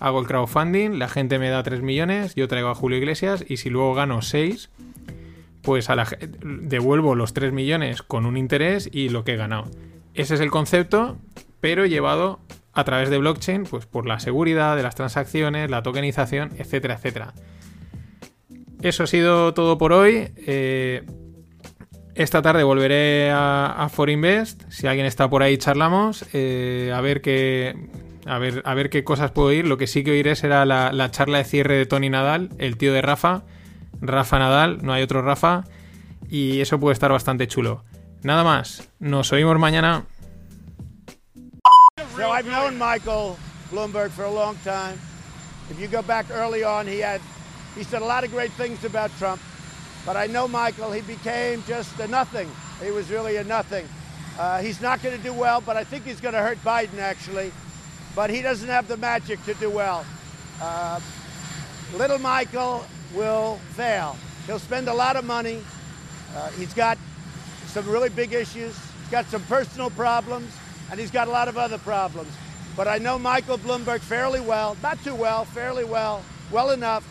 hago el crowdfunding, la gente me da 3 millones, yo traigo a Julio Iglesias y si luego gano 6, pues a la, devuelvo los 3 millones con un interés y lo que he ganado. Ese es el concepto, pero llevado a través de blockchain, pues por la seguridad de las transacciones, la tokenización, etcétera, etcétera. Eso ha sido todo por hoy. Eh, esta tarde volveré a, a Forinvest. Si alguien está por ahí, charlamos. Eh, a ver qué a ver, a ver qué cosas puedo oír. Lo que sí que oiré será la, charla de cierre de Tony Nadal, el tío de Rafa. Rafa Nadal, no hay otro Rafa. Y eso puede estar bastante chulo. Nada más, nos oímos mañana. So I've known Michael Bloomberg for a long time. If you go back early on, he had he said a lot of great things about Trump. But I know Michael, he became just a nothing. He was really a nothing. Uh, he's not going to do well, but I think he's going to hurt Biden actually. but he doesn't have the magic to do well. Uh, little Michael will fail. He'll spend a lot of money. Uh, he's got some really big issues. He's got some personal problems, and he's got a lot of other problems. But I know Michael Bloomberg fairly well, not too well, fairly well, well enough.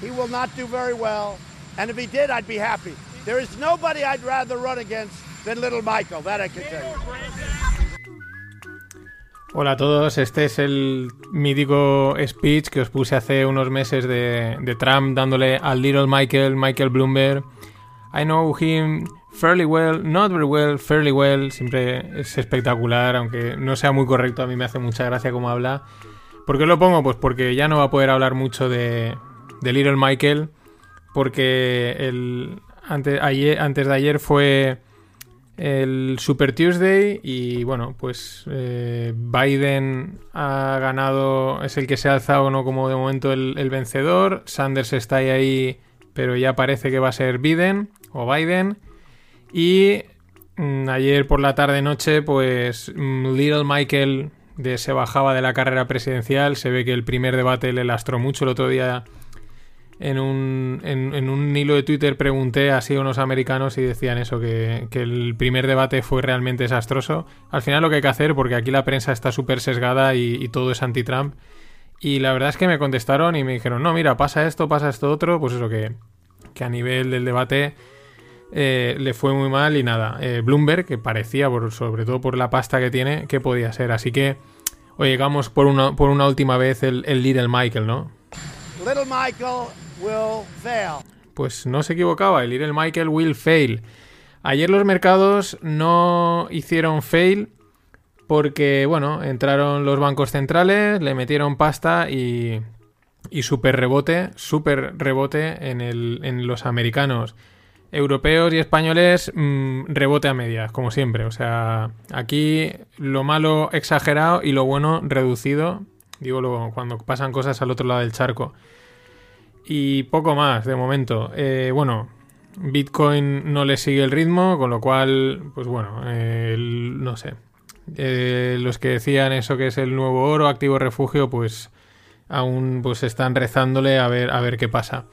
He will not do very well. And if he did, I'd be happy. There is nobody I'd rather run against than little Michael. That I can tell you. Hola a todos, este es el mítico speech que os puse hace unos meses de, Trump dándole al little Michael, Michael Bloomberg. I know him fairly well, not very well, fairly well. Siempre es espectacular, aunque no sea muy correcto, a mí me hace mucha gracia cómo habla. ¿Por qué lo pongo? Pues porque ya no va a poder hablar mucho de, de Little Michael, porque el, antes, antes de ayer fue el Super Tuesday y bueno, pues eh, Biden ha ganado, es el que se ha alzado ¿no? como de momento el, vencedor, Sanders está ahí, pero ya parece que va a ser Biden o Biden. Y mm, ayer por la tarde-noche, pues mm, Little Michael se bajaba de la carrera presidencial. Se ve que el primer debate le lastró mucho el otro día. En un, en, un hilo de Twitter pregunté así a unos americanos y decían eso, que, el primer debate fue realmente desastroso. Al final lo que hay que hacer, porque aquí la prensa está súper sesgada y, todo es anti-Trump. Y la verdad es que me contestaron y me dijeron, no, mira, pasa esto, pasa esto otro, pues eso que, que a nivel del debate eh, le fue muy mal y nada. Eh, Bloomberg, que parecía, por, sobre todo por la pasta que tiene, que podía ser. Así que, oye, llegamos por una, por una última vez el, Little Michael, ¿no? Little Michael will fail. Pues no se equivocaba, el Little Michael will fail. Ayer los mercados no hicieron fail porque, bueno, entraron los bancos centrales, le metieron pasta y, y super rebote, super rebote en, el, en los americanos europeos y españoles mm, rebote a medias, como siempre. O sea, aquí lo malo exagerado y lo bueno reducido. Digo, luego, cuando pasan cosas al otro lado del charco. Y poco más, de momento. Eh, bueno, Bitcoin no le sigue el ritmo, con lo cual, pues bueno, no sé. Eh, los que decían eso que es el nuevo oro, activo refugio, pues aún pues están rezándole a ver, a ver qué pasa.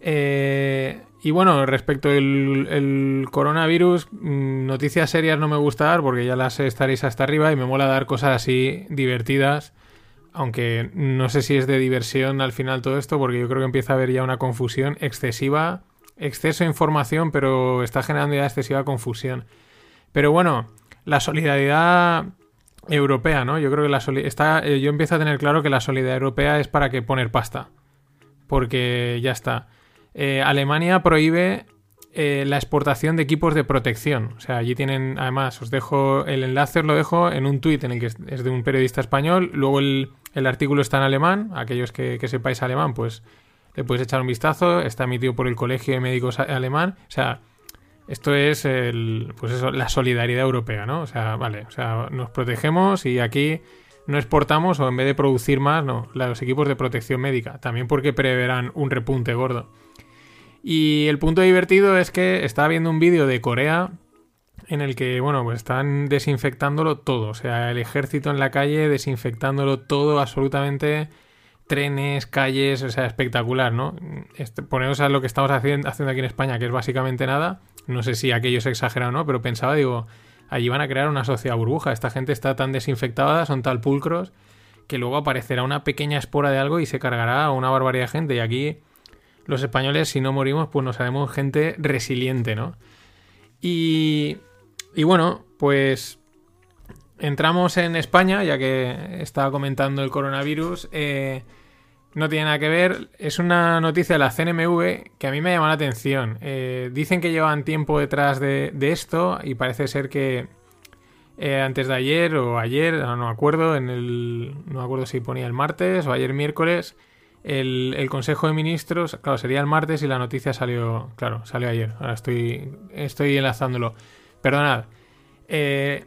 Eh, y bueno, respecto al coronavirus, mm, noticias serias no me gusta dar porque ya las estaréis hasta arriba y me mola dar cosas así divertidas. Aunque no sé si es de diversión al final todo esto, porque yo creo que empieza a haber ya una confusión excesiva, exceso de información, pero está generando ya excesiva confusión. Pero bueno, la solidaridad europea, ¿no? Yo creo que la está, eh, yo empiezo a tener claro que la solidaridad europea es para que poner pasta. Porque ya está. Eh, Alemania prohíbe eh, la exportación de equipos de protección. O sea, allí tienen, además, os dejo el enlace, os lo dejo en un tuit en el que es de un periodista español. Luego el, artículo está en alemán. Aquellos que, sepáis alemán, pues le podéis echar un vistazo. Está emitido por el Colegio de Médicos Alemán. O sea, esto es el, pues eso, la solidaridad europea, ¿no? O sea, vale, o sea, nos protegemos y aquí no exportamos o en vez de producir más, no, los equipos de protección médica. También porque preverán un repunte gordo. Y el punto divertido es que estaba viendo un vídeo de Corea en el que, bueno, pues están desinfectándolo todo. O sea, el ejército en la calle desinfectándolo todo, absolutamente. Trenes, calles, o sea, espectacular, ¿no? Este, ponemos a lo que estamos haciendo, haciendo aquí en España, que es básicamente nada. No sé si aquello es exagerado o no, pero pensaba, digo, allí van a crear una sociedad burbuja. Esta gente está tan desinfectada, son tal pulcros, que luego aparecerá una pequeña espora de algo y se cargará a una barbaridad de gente. Y aquí los españoles, si no morimos, pues nos haremos gente resiliente, ¿no? Y, y bueno, pues entramos en España, ya que estaba comentando el coronavirus. Eh, no tiene nada que ver. Es una noticia de la CNMV que a mí me llama la atención. Eh, dicen que llevan tiempo detrás de, esto y parece ser que eh, antes de ayer o ayer, no, me acuerdo, en el, no me acuerdo si ponía el martes o ayer miércoles, el, Consejo de Ministros, claro, sería el martes y la noticia salió, claro, salió ayer. Ahora estoy, estoy enlazándolo. Perdonad. Eh,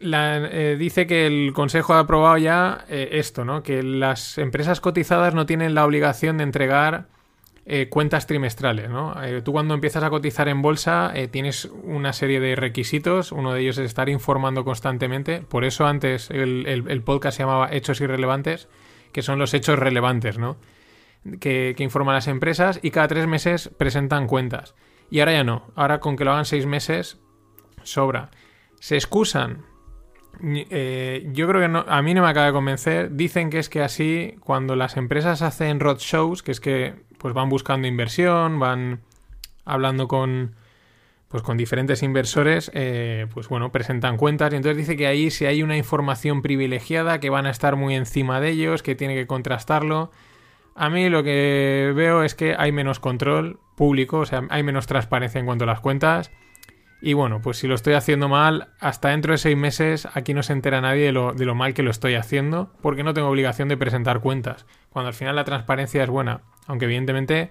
eh, dice que el Consejo ha aprobado ya eh, esto, ¿no? Que las empresas cotizadas no tienen la obligación de entregar cuentas trimestrales, ¿no? tú cuando empiezas a cotizar en bolsa tienes una serie de requisitos. Uno de ellos es estar informando constantemente. Por eso antes el, el podcast se llamaba Hechos Irrelevantes que son los hechos relevantes, ¿no? Que, informan las empresas y cada tres meses presentan cuentas. Y ahora ya no. Ahora con que lo hagan seis meses, sobra. Se excusan. Eh, yo creo que no, a mí no me acaba de convencer. Dicen que es que así, cuando las empresas hacen roadshows, que es que pues van buscando inversión, van hablando con, pues con diferentes inversores, eh, pues bueno, presentan cuentas y entonces dice que ahí si hay una información privilegiada, que van a estar muy encima de ellos, que tiene que contrastarlo. A mí lo que veo es que hay menos control público, o sea, hay menos transparencia en cuanto a las cuentas. Y bueno, pues si lo estoy haciendo mal, hasta dentro de seis meses aquí no se entera nadie de lo, de lo mal que lo estoy haciendo, porque no tengo obligación de presentar cuentas, cuando al final la transparencia es buena, aunque evidentemente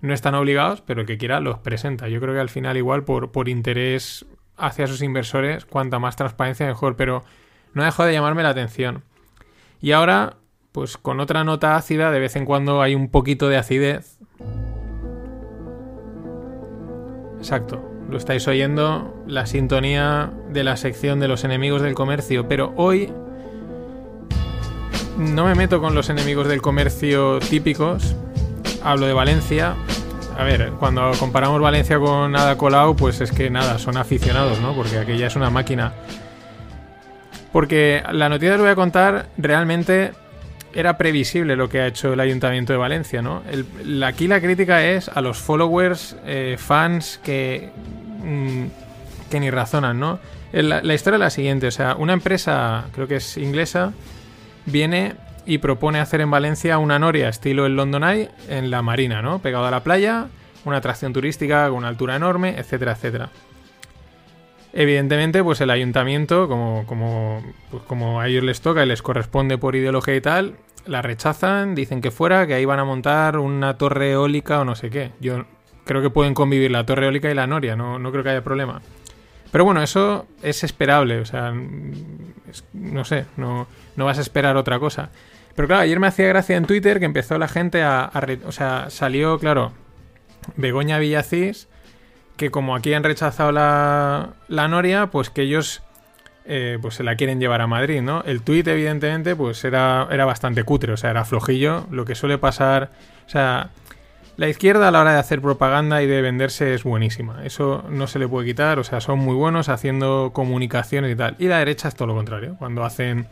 no están obligados, pero el que quiera los presenta. Yo creo que al final igual por, por interés hacia sus inversores, cuanta más transparencia mejor, pero no ha de llamarme la atención. Y ahora, pues con otra nota ácida, de vez en cuando hay un poquito de acidez. Exacto. Lo estáis oyendo, la sintonía de la sección de los enemigos del comercio. Pero hoy no me meto con los enemigos del comercio típicos. Hablo de Valencia. A ver, cuando comparamos Valencia con Ada Colau, pues es que nada, son aficionados, ¿no? Porque aquella es una máquina. Porque la noticia que os voy a contar realmente era previsible lo que ha hecho el Ayuntamiento de Valencia, ¿no? aquí la crítica es a los followers, eh, fans que, mm, que ni razonan, ¿no? La, la, historia es la siguiente, o sea, una empresa, creo que es inglesa, viene y propone hacer en Valencia una noria estilo el London Eye en la marina, ¿no? Pegado a la playa, una atracción turística con una altura enorme, etcétera, etcétera. Evidentemente, pues el ayuntamiento, como, como, pues como a ellos les toca y les corresponde por ideología y tal, la rechazan, dicen que fuera, que ahí van a montar una torre eólica o no sé qué. Yo creo que pueden convivir la torre eólica y la noria, no, no creo que haya problema. Pero bueno, eso es esperable, o sea, no sé, no, no vas a esperar otra cosa. Pero claro, ayer me hacía gracia en Twitter que empezó la gente a... o sea, salió, claro, Begoña Villacís que como aquí han rechazado la, la Noria, pues que ellos eh, pues se la quieren llevar a Madrid, ¿no? El tuit, evidentemente, pues era, era bastante cutre, o sea, era flojillo. Lo que suele pasar, o sea, la izquierda a la hora de hacer propaganda y de venderse es buenísima. Eso no se le puede quitar, o sea, son muy buenos haciendo comunicaciones y tal. Y la derecha es todo lo contrario. Cuando hacen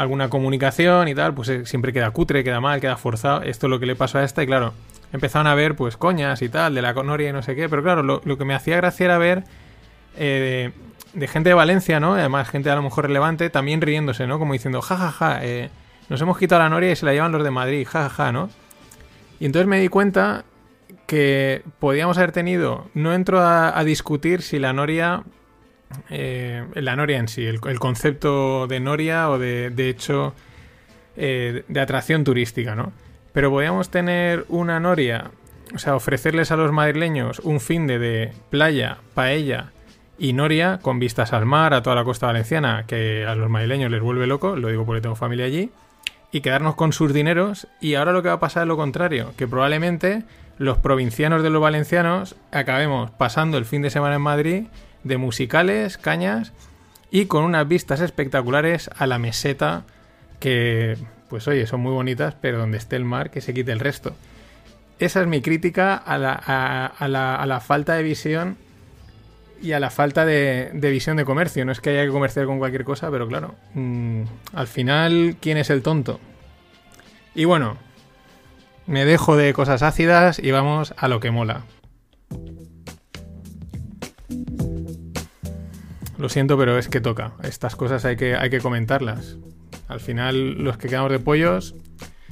alguna comunicación y tal, pues eh, siempre queda cutre, queda mal, queda forzado. Esto es lo que le pasó a esta y claro, empezaron a ver pues coñas y tal, de la conoria y no sé qué, pero claro, lo, que me hacía gracia era ver eh, de, gente de Valencia, ¿no? Además, gente a lo mejor relevante, también riéndose, ¿no? Como diciendo, jajaja, ja, ja, eh, nos hemos quitado la noria y se la llevan los de Madrid, jajaja, ja, ¿no? Y entonces me di cuenta que podíamos haber tenido, no entro a, discutir si la noria, eh, la noria en sí, el, concepto de noria o de, de hecho de atracción turística, ¿no? Pero podíamos tener una noria, o sea, ofrecerles a los madrileños un fin de, playa, paella y noria con vistas al mar, a toda la costa valenciana, que a los madrileños les vuelve loco, lo digo porque tengo familia allí, y quedarnos con sus dineros. Y ahora lo que va a pasar es lo contrario, que probablemente los provincianos de los valencianos acabemos pasando el fin de semana en Madrid de musicales, cañas y con unas vistas espectaculares a la meseta que pues oye, son muy bonitas, pero donde esté el mar, que se quite el resto. Esa es mi crítica a la, a, la, falta de visión y a la falta de, visión de comercio. No es que haya que comerciar con cualquier cosa, pero claro, mm, al final, ¿quién es el tonto? Y bueno, me dejo de cosas ácidas y vamos a lo que mola. Lo siento, pero es que toca. Estas cosas hay que, hay que comentarlas. Al final, los que quedamos de pollos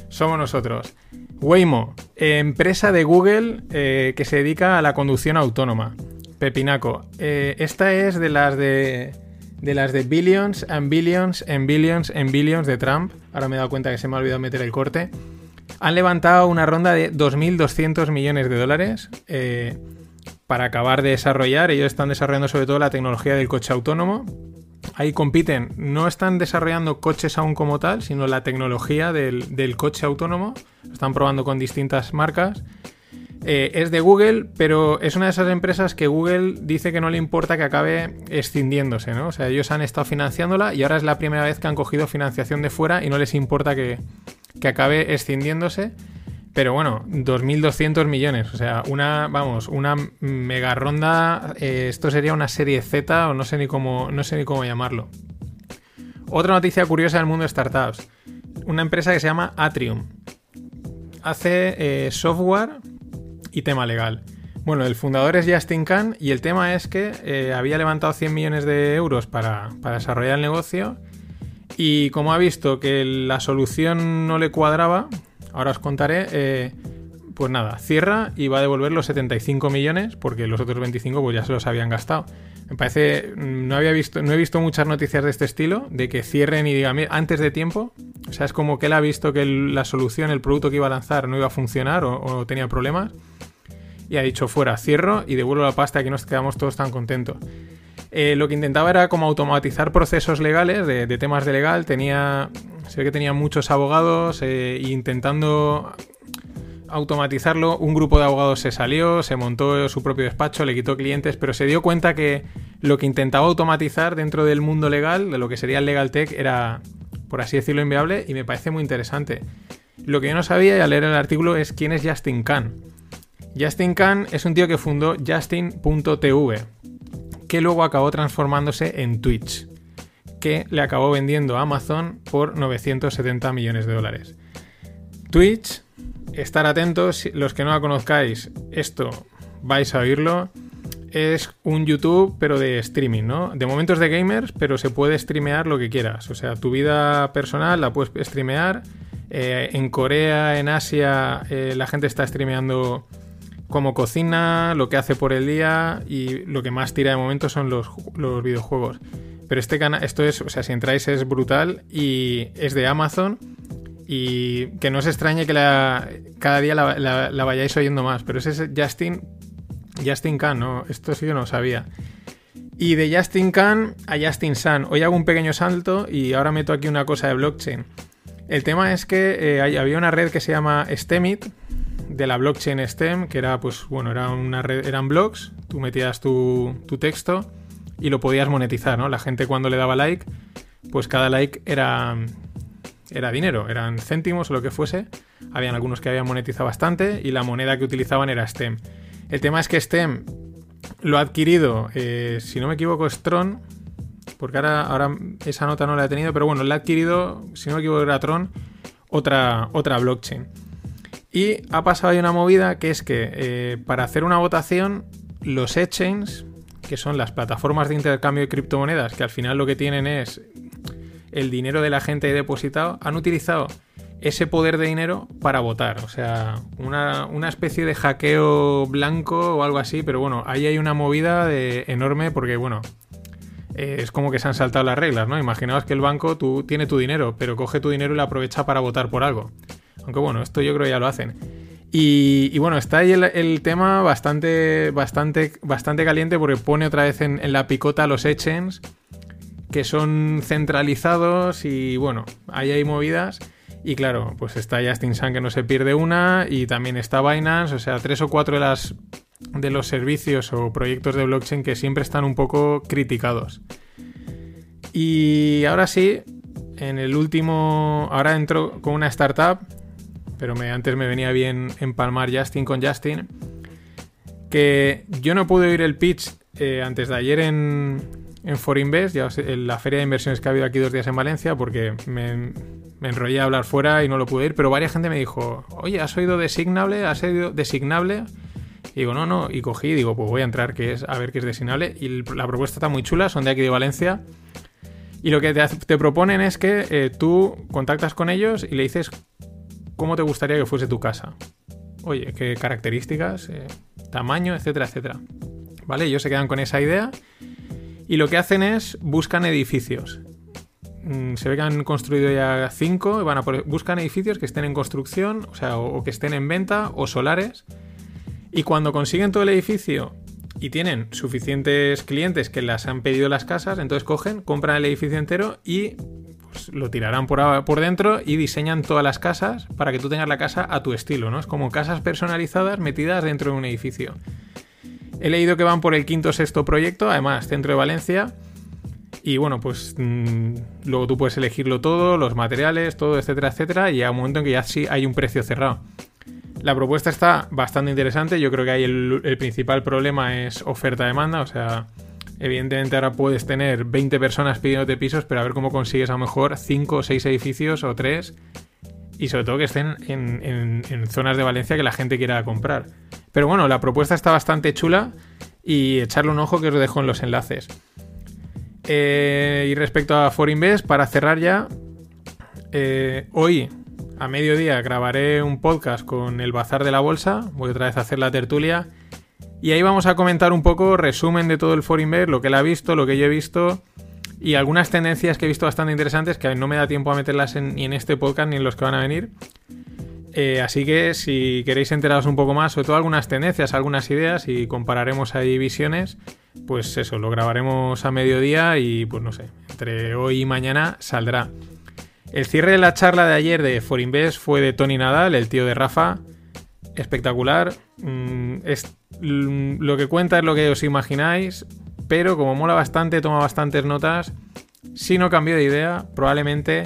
somos nosotros. Waymo, empresa de Google eh, que se dedica a la conducción autónoma. Pepinaco. Eh, esta es de las de, de las de billions and billions and billions and billions de Trump. Ahora me he dado cuenta que se me ha olvidado meter el corte. Han levantado una ronda de 2.200 millones de dólares eh, para acabar de desarrollar. Ellos están desarrollando sobre todo la tecnología del coche autónomo ahí compiten, no están desarrollando coches aún como tal, sino la tecnología del, coche autónomo. están probando con distintas marcas. Eh, es de Google, pero es una de esas empresas que Google dice que no le importa que acabe escindiéndose, ¿no? O sea, ellos han estado financiándola y ahora es la primera vez que han cogido financiación de fuera y no les importa que, que acabe escindiéndose. Pero bueno, 2.200 millones. O sea, una, vamos, una mega ronda. Eh, esto sería una serie Z o no sé ni cómo, no sé ni cómo llamarlo. Otra noticia curiosa del mundo de startups. Una empresa que se llama Atrium. Hace eh, software y tema legal. Bueno, el fundador es Justin Khan y el tema es que eh, había levantado 100 millones de euros para, para desarrollar el negocio y como ha visto que la solución no le cuadraba, ahora os contaré. Eh, pues nada, cierra y va a devolver los 75 millones porque los otros 25 pues ya se los habían gastado. Me parece, mm, no había visto, no he visto muchas noticias de este estilo, de que cierren y digan antes de tiempo. O sea, es como que él ha visto que la solución, el producto que iba a lanzar no iba a funcionar o, tenía problemas. Y ha dicho fuera, cierro y devuelvo la pasta y nos quedamos todos tan contentos. Eh, lo que intentaba era como automatizar procesos legales de, temas de legal. Tenía se ve que tenía muchos abogados eh, intentando automatizarlo, un grupo de abogados se salió, se montó su propio despacho, le quitó clientes, pero se dio cuenta que lo que intentaba automatizar dentro del mundo legal, de lo que sería el legal tech, era, por así decirlo, inviable y me parece muy interesante. Lo que yo no sabía al leer el artículo es quién es Justin Khan. Justin Khan es un tío que fundó Justin.tv, que luego acabó transformándose en Twitch, que le acabó vendiendo a Amazon por 970 millones de dólares. Twitch, estar atentos, los que no la conozcáis, esto vais a oírlo. Es un YouTube, pero de streaming, ¿no? De momentos de gamers, pero se puede streamear lo que quieras. O sea, tu vida personal la puedes streamear. Eh, en Corea, en Asia, eh, la gente está streameando cómo cocina, lo que hace por el día y lo que más tira de momento son los, videojuegos. Pero este canal, esto es, o sea, si entráis es brutal y es de Amazon y que no os extrañe que cada día la, vayáis oyendo más, pero ese es Justin, Justin Khan, ¿no? Esto sí que no lo sabía. Y de Justin Khan a Justin Sun. Hoy hago un pequeño salto y ahora meto aquí una cosa de blockchain. El tema es que eh, había una red que se llama Stemit, de la blockchain STEM, que era, pues, bueno, era una red, eran blogs, tú metías tu, tu texto y lo podías monetizar, ¿no? La gente cuando le daba like, pues cada like era, era dinero, eran céntimos o lo que fuese. Habían algunos que habían monetizado bastante y la moneda que utilizaban era STEM. El tema es que STEM lo ha adquirido, eh, si no me equivoco, Tron, porque ahora, ahora esa nota no la he tenido, pero bueno, la ha adquirido, si no me equivoco, era Tron, otra, otra blockchain. Y ha pasado ahí una movida que es que eh, para hacer una votación, los exchanges, que son las plataformas de intercambio de criptomonedas, que al final lo que tienen es el dinero de la gente depositado, han utilizado ese poder de dinero para votar. O sea, una, especie de hackeo blanco o algo así, pero bueno, ahí hay una movida enorme porque, bueno, eh, es como que se han saltado las reglas, ¿no? Imaginaos que el banco tú, tiene tu dinero, pero coge tu dinero y lo aprovecha para votar por algo. Aunque bueno, esto yo creo que ya lo hacen. Y, bueno, está ahí el, tema bastante, bastante, bastante caliente porque pone otra vez en, la picota los exchanges que son centralizados y bueno, ahí hay movidas. Y claro, pues está Justin Sun que no se pierde una y también está Binance, o sea, tres o cuatro de, las, de los servicios o proyectos de blockchain que siempre están un poco criticados. Y ahora sí, en el último, ahora entro con una startup pero me, antes me venía bien empalmar Justin con Justin. Que yo no pude oír el pitch eh, antes de ayer en, en Forinvest, ya en la feria de inversiones que ha habido aquí dos días en Valencia, porque me, enrollé a hablar fuera y no lo pude ir, pero varias gente me dijo, oye, ¿has oído designable? ¿Has oído designable? Y digo, no, no, y cogí, digo, pues voy a entrar que es, a ver qué es designable. Y la propuesta está muy chula, son de aquí de Valencia. Y lo que te, proponen es que eh, tú contactas con ellos y le dices cómo te gustaría que fuese tu casa. Oye, qué características, eh, tamaño, etcétera, etcétera. ¿Vale? Ellos se quedan con esa idea y lo que hacen es buscan edificios. Mm, se ve que han construido ya cinco, van a buscan edificios que estén en construcción, o sea, o, que estén en venta o solares. Y cuando consiguen todo el edificio y tienen suficientes clientes que las han pedido las casas, entonces cogen, compran el edificio entero y pues, lo tirarán por, por dentro y diseñan todas las casas para que tú tengas la casa a tu estilo, ¿no? Es como casas personalizadas metidas dentro de un edificio. He leído que van por el quinto o sexto proyecto, además, centro de Valencia. Y bueno, pues mm, luego tú puedes elegirlo todo, los materiales, todo, etcétera, etcétera. Y a un momento en que ya sí hay un precio cerrado. La propuesta está bastante interesante. Yo creo que ahí el, el principal problema es oferta-demanda. O sea, Evidentemente ahora puedes tener 20 personas pidiéndote pisos, pero a ver cómo consigues a lo mejor 5 o 6 edificios o 3 y sobre todo que estén en, zonas de Valencia que la gente quiera comprar. Pero bueno, la propuesta está bastante chula y echarle un ojo que os dejo en los enlaces. Eh, y respecto a Forinvest, para cerrar ya, eh, hoy a mediodía grabaré un podcast con el Bazar de la Bolsa, voy otra vez a hacer la tertulia y ahí vamos a comentar un poco resumen de todo el Forinvest, lo que él ha visto, lo que yo he visto y algunas tendencias que he visto bastante interesantes que no me da tiempo a meterlas ni en este podcast ni en los que van a venir. Eh, así que si queréis enteraros un poco más, sobre todo algunas tendencias, algunas ideas y compararemos ahí visiones, pues eso, lo grabaremos a mediodía y pues no sé, entre hoy y mañana saldrá. El cierre de la charla de ayer de Forinvest fue de Tony Nadal, el tío de Rafa, espectacular. Mm, es, lo que cuenta es lo que os imagináis, pero como mola bastante, toma bastantes notas. Si no cambio de idea, probablemente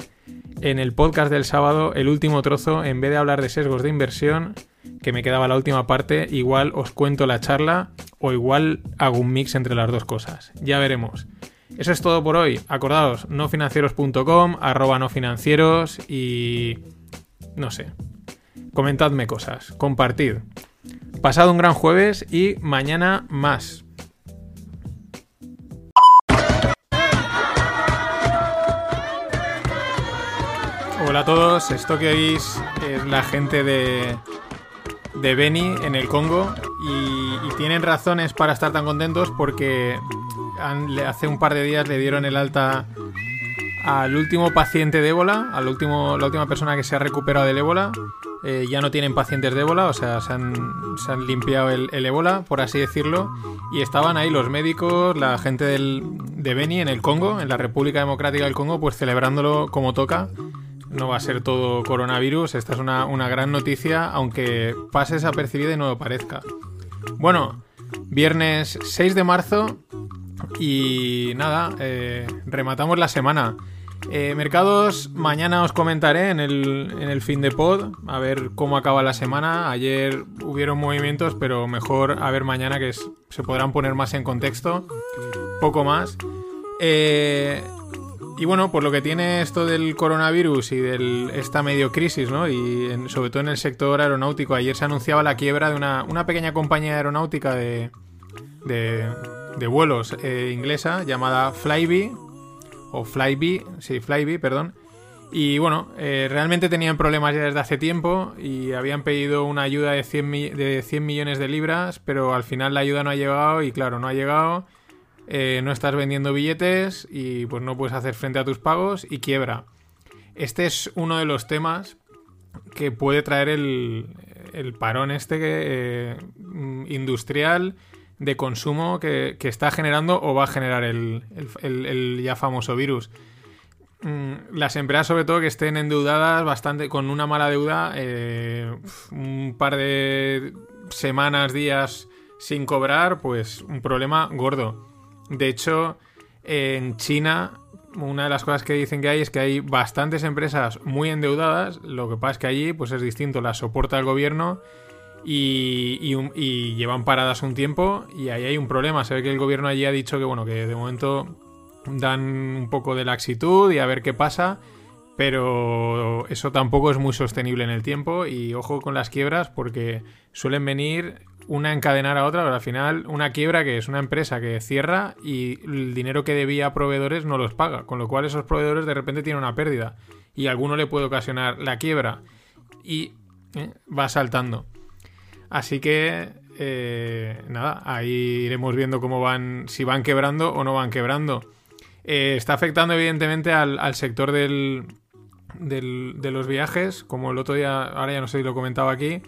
en el podcast del sábado, el último trozo, en vez de hablar de sesgos de inversión, que me quedaba la última parte, igual os cuento la charla o igual hago un mix entre las dos cosas. Ya veremos. Eso es todo por hoy. Acordaos, nofinancieros.com, arroba nofinancieros y... no sé. Comentadme cosas, compartid. Pasado un gran jueves y mañana más. Hola a todos, esto que oís es la gente de, de Beni en el Congo y, tienen razones para estar tan contentos porque hace un par de días le dieron el alta al último paciente de ébola, al último, la última persona que se ha recuperado del ébola. Eh, ya no tienen pacientes de ébola, o sea, se han, limpiado el, ébola, por así decirlo, y estaban ahí los médicos, la gente del, de Beni en el Congo, en la República Democrática del Congo, pues celebrándolo como toca no va a ser todo coronavirus. Esta es una, gran noticia, aunque pase desapercibida y no lo parezca. Bueno, viernes 6 de marzo y nada, eh, rematamos la semana. Eh, mercados, mañana os comentaré en el, en el fin de pod, a ver cómo acaba la semana. Ayer hubieron movimientos, pero mejor a ver mañana que se podrán poner más en contexto. Poco más. Eh, y bueno, por lo que tiene esto del coronavirus y de esta medio crisis, ¿no? Y sobre todo en el sector aeronáutico, ayer se anunciaba la quiebra de una, pequeña compañía aeronáutica de, de, vuelos eh, inglesa llamada Flybe, o Flybe, sí, Flybe, perdón. Y bueno, eh, realmente tenían problemas ya desde hace tiempo y habían pedido una ayuda de 100, de 100 millones de libras, pero al final la ayuda no ha llegado y claro, no ha llegado eh, no estás vendiendo billetes y pues no puedes hacer frente a tus pagos y quiebra. Este es uno de los temas que puede traer el, parón este eh, industrial de consumo que, está generando o va a generar el, ya famoso virus. Mm, las empresas, sobre todo, que estén endeudadas bastante, con una mala deuda, eh, un par de semanas, días sin cobrar, pues un problema gordo. De hecho, en China, una de las cosas que dicen que hay es que hay bastantes empresas muy endeudadas. Lo que pasa es que allí pues es distinto, las soporta el gobierno y, llevan paradas un tiempo y ahí hay un problema. Se ve que el gobierno allí ha dicho que bueno, que de momento dan un poco de laxitud y a ver qué pasa. Pero eso tampoco es muy sostenible en el tiempo y ojo con las quiebras porque suelen venir una encadenar a otra, pero al final una quiebra que es una empresa que cierra y el dinero que debía a proveedores no los paga, con lo cual esos proveedores de repente tienen una pérdida y a alguno le puede ocasionar la quiebra y eh, va saltando. Así que eh, nada, ahí iremos viendo cómo van, si van quebrando o no van quebrando. Eh, está afectando evidentemente al, sector del, del, de los viajes, como el otro día, ahora ya no sé si lo he comentado aquí,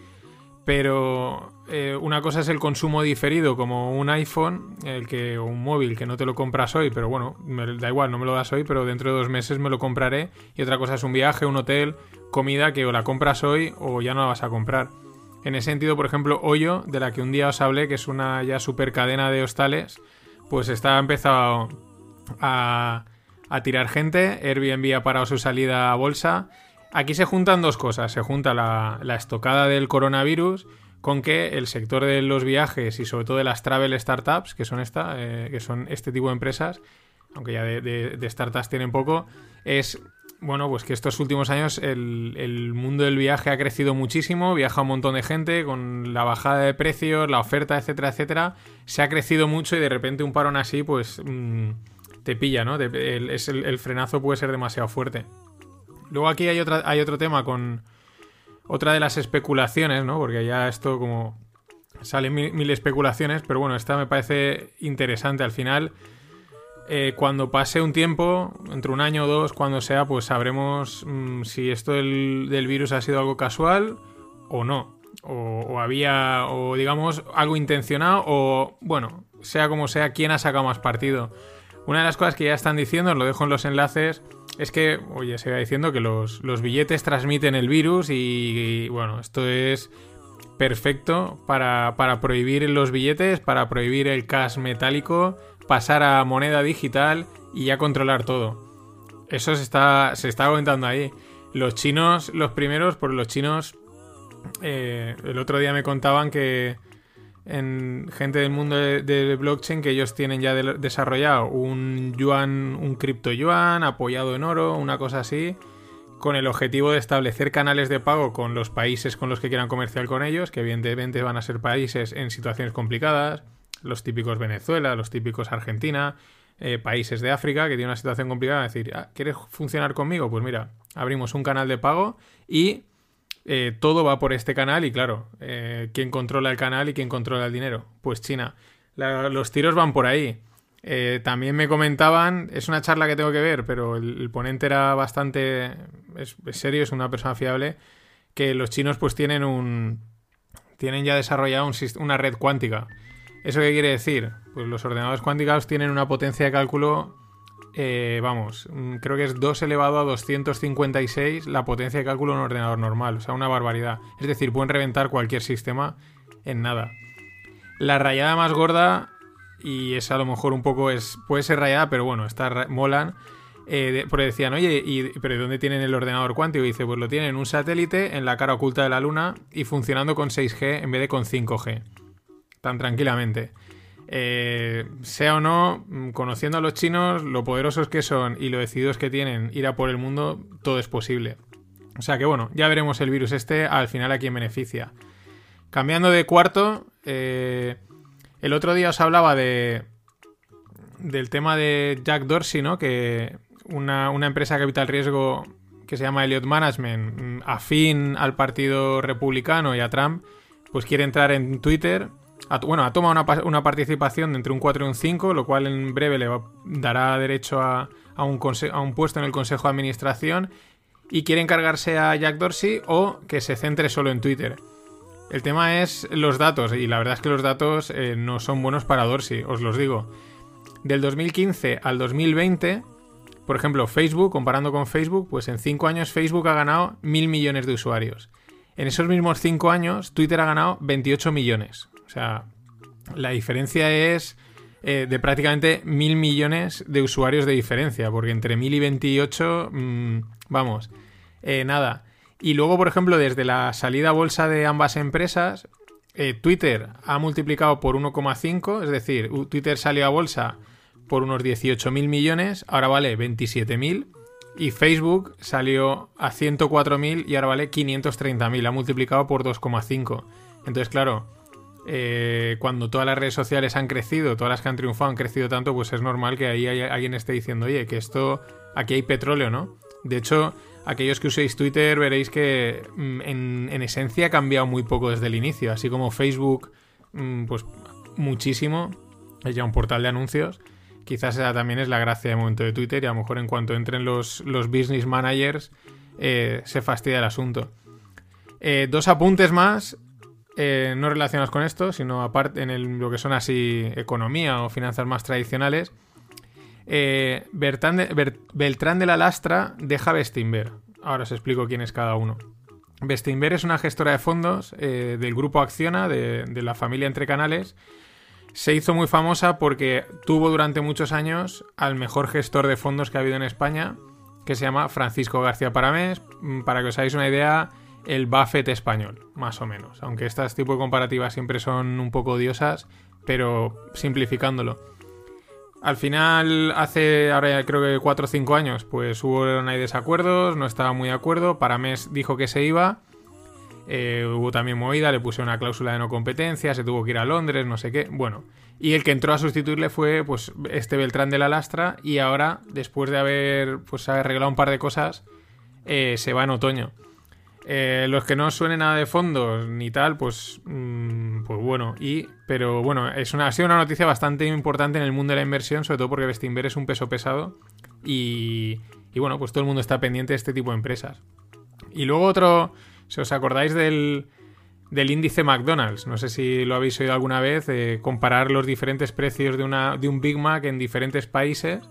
pero eh, una cosa es el consumo diferido, como un iPhone, el que, o un móvil que no te lo compras hoy, pero bueno, da igual, no me lo das hoy, pero dentro de dos meses me lo compraré. Y otra cosa es un viaje, un hotel, comida que o la compras hoy o ya no la vas a comprar. En ese sentido, por ejemplo, Hoyo, de la que un día os hablé, que es una ya super cadena de hostales, pues está empezado a, a tirar gente. Airbnb ha parado su salida a bolsa Aquí se juntan dos cosas. Se junta la, estocada del coronavirus con que el sector de los viajes y sobre todo de las travel startups, que son esta, eh, que son este tipo de empresas, aunque ya de, startups tienen poco, es bueno, pues que estos últimos años el, mundo del viaje ha crecido muchísimo, viaja un montón de gente, con la bajada de precios, la oferta, etcétera, etcétera, se ha crecido mucho y de repente un parón así, pues mm, te pilla, ¿no? el, frenazo puede ser demasiado fuerte. Luego aquí hay, otra, hay otro tema con otra de las especulaciones, ¿no? Porque ya esto como salen mil, especulaciones, pero bueno, esta me parece interesante. Al final, eh, cuando pase un tiempo, entre un año o dos, cuando sea, pues sabremos mm, si esto del, virus ha sido algo casual o no. O, había, o digamos, algo intencionado, o bueno, sea como sea, quién ha sacado más partido. Una de las cosas que ya están diciendo, lo dejo en los enlaces, es que, oye, se va diciendo que los, billetes transmiten el virus y, bueno, esto es perfecto para prohibir los billetes, para prohibir el cash metálico, pasar a moneda digital y ya controlar todo. Eso se está, se está comentando ahí. Los chinos, los primeros, por los chinos, eh, el otro día me contaban que en gente del mundo de, blockchain que ellos tienen ya desarrollado un yuan, un cripto yuan apoyado en oro, una cosa así, con el objetivo de establecer canales de pago con los países con los que quieran comerciar con ellos, que evidentemente van a ser países en situaciones complicadas, los típicos Venezuela, los típicos Argentina, eh, países de África que tienen una situación complicada, decir, ah, ¿quieres funcionar conmigo? Pues mira, abrimos un canal de pago y eh, todo va por este canal y claro, eh, ¿quién controla el canal y quién controla el dinero? Pues China. los tiros van por ahí. También me comentaban, es una charla que tengo que ver, pero el, ponente era bastante es, serio, es una persona fiable, que los chinos pues tienen un... tienen ya desarrollado una red cuántica. ¿Eso qué quiere decir? Pues los ordenadores cuánticos tienen una potencia de cálculo eh, vamos, mm, creo que es 2 elevado a 256 la potencia de cálculo en un ordenador normal, o sea, una barbaridad. Es decir, pueden reventar cualquier sistema en nada. La rayada más gorda, y es a lo mejor un poco, es puede ser rayada, pero bueno, está molan. Eh, porque decían, oye, ¿y, ¿pero dónde tienen el ordenador cuántico? Y dice, pues lo tienen en un satélite en la cara oculta de la Luna y funcionando con 6G en vez de con 5G. Tan tranquilamente. Eh, sea o no, mm, conociendo a los chinos, lo poderosos que son y lo decididos que tienen ir a por el mundo, todo es posible. O sea que bueno, ya veremos el virus este al final a quién beneficia. Cambiando de cuarto, eh, el otro día os hablaba de del tema de Jack Dorsey, ¿no? Que una, una empresa de capital riesgo que se llama Elliott Management, mm, afín al Partido Republicano y a Trump, pues quiere entrar en Twitter bueno, ha tomado una, participación de entre un 4 y un 5, lo cual en breve le dará derecho a, un a un puesto en el Consejo de Administración y quiere encargarse a Jack Dorsey o que se centre solo en Twitter. El tema es los datos, y la verdad es que los datos eh, no son buenos para Dorsey, os los digo. Del 2015 al 2020, por ejemplo, Facebook, comparando con Facebook, pues en 5 años Facebook ha ganado mil millones de usuarios. En esos mismos 5 años, Twitter ha ganado 28 millones. O sea, la diferencia es eh, de prácticamente mil millones de usuarios de diferencia, porque entre mil y 28, mm, vamos, eh, nada. Y luego, por ejemplo, desde la salida a bolsa de ambas empresas, eh, Twitter ha multiplicado por 1,5, es decir, Twitter salió a bolsa por unos 18.000 millones, ahora vale 27.000, y Facebook salió a 104.000 y ahora vale 530.000, ha multiplicado por 2,5. Entonces, claro, eh, cuando todas las redes sociales han crecido, todas las que han triunfado han crecido tanto, pues es normal que ahí alguien esté diciendo, oye, que esto, aquí hay petróleo, ¿no? De hecho, aquellos que uséis Twitter veréis que mm, en, esencia ha cambiado muy poco desde el inicio, así como Facebook, mm, pues muchísimo, es ya un portal de anuncios. Quizás esa también es la gracia de momento de Twitter y a lo mejor en cuanto entren los, los business managers eh, se fastidia el asunto. Eh, dos apuntes más. Eh, no relacionados con esto, sino aparte en lo que son así economía o finanzas más tradicionales. Eh, Beltrán, de, la Lastra deja Bestinver. Ahora os explico quién es cada uno. Bestinver es una gestora de fondos eh, del grupo Acciona, de, de, la familia Entre Canales. Se hizo muy famosa porque tuvo durante muchos años al mejor gestor de fondos que ha habido en España, que se llama Francisco García Paramés. Mm, para que os hagáis una idea, el Buffett español, más o menos. Aunque estas tipo de comparativas siempre son un poco odiosas, pero simplificándolo. Al final, hace ahora creo que 4 o 5 años, pues hubo hay desacuerdos, no estaba muy de acuerdo. Paramés dijo que se iba. Eh, hubo también movida, le puse una cláusula de no competencia, se tuvo que ir a Londres, no sé qué. Bueno, y el que entró a sustituirle fue pues este Beltrán de la Lastra. Y ahora, después de haber pues arreglado un par de cosas, eh, se va en otoño. Eh, los que no suenen nada de fondos ni tal, pues, mm, pues bueno. Y, pero bueno, es una, ha sido una noticia bastante importante en el mundo de la inversión, sobre todo porque Bestinver es un peso pesado. Y, y bueno, pues todo el mundo está pendiente de este tipo de empresas. Y luego otro, si os acordáis del, del índice McDonald's, no sé si lo habéis oído alguna vez, comparar los diferentes precios de, una, de un Big Mac en diferentes países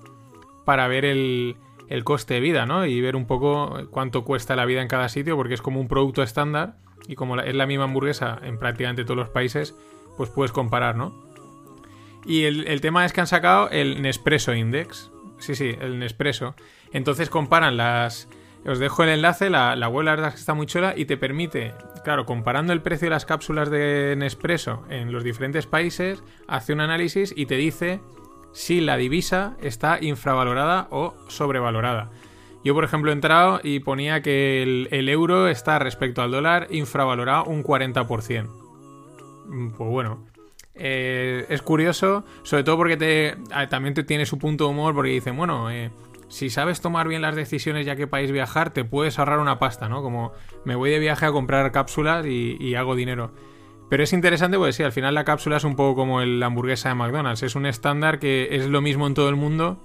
para ver el, el coste de vida, ¿no? Y ver un poco cuánto cuesta la vida en cada sitio, porque es como un producto estándar y como es la misma hamburguesa en prácticamente todos los países, pues puedes comparar, ¿no? Y el, tema es que han sacado el Nespresso Index. Sí, sí, el Nespresso. Entonces comparan las, os dejo el enlace, la, la está muy chula y te permite, claro, comparando el precio de las cápsulas de Nespresso en los diferentes países, hace un análisis y te dice si la divisa está infravalorada o sobrevalorada. Yo, por ejemplo, he entrado y ponía que el, euro está respecto al dólar infravalorado un 40%. Mm, pues bueno, eh, es curioso, sobre todo porque también te tiene su punto de humor, porque dicen, bueno, eh, si sabes tomar bien las decisiones ya que país viajar, te puedes ahorrar una pasta, ¿no? Como me voy de viaje a comprar cápsulas y, hago dinero. Pero es interesante porque sí, al final la cápsula es un poco como la hamburguesa de McDonald's. Es un estándar que es lo mismo en todo el mundo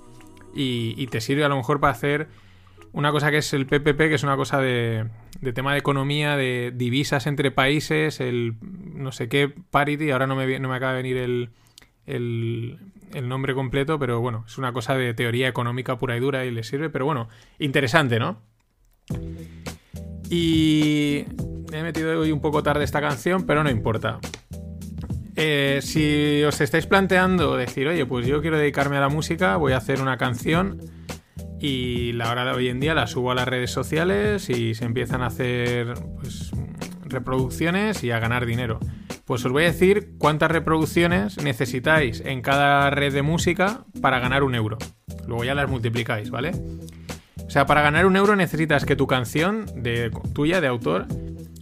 y, te sirve a lo mejor para hacer una cosa que es el PPP, que es una cosa de, tema de economía, de divisas entre países, el no sé qué parity, ahora no me, no me acaba de venir el, el nombre completo, pero bueno, es una cosa de teoría económica pura y dura y le sirve, pero bueno, interesante, ¿no? Y he metido hoy un poco tarde esta canción, pero no importa. Eh, si os estáis planteando decir, oye, pues yo quiero dedicarme a la música, voy a hacer una canción y la hora de hoy en día la subo a las redes sociales y se empiezan a hacer pues, reproducciones y a ganar dinero. Pues os voy a decir cuántas reproducciones necesitáis en cada red de música para ganar un euro. Luego ya las multiplicáis, ¿vale? Sea, para ganar un euro necesitas que tu canción de tuya, de autor,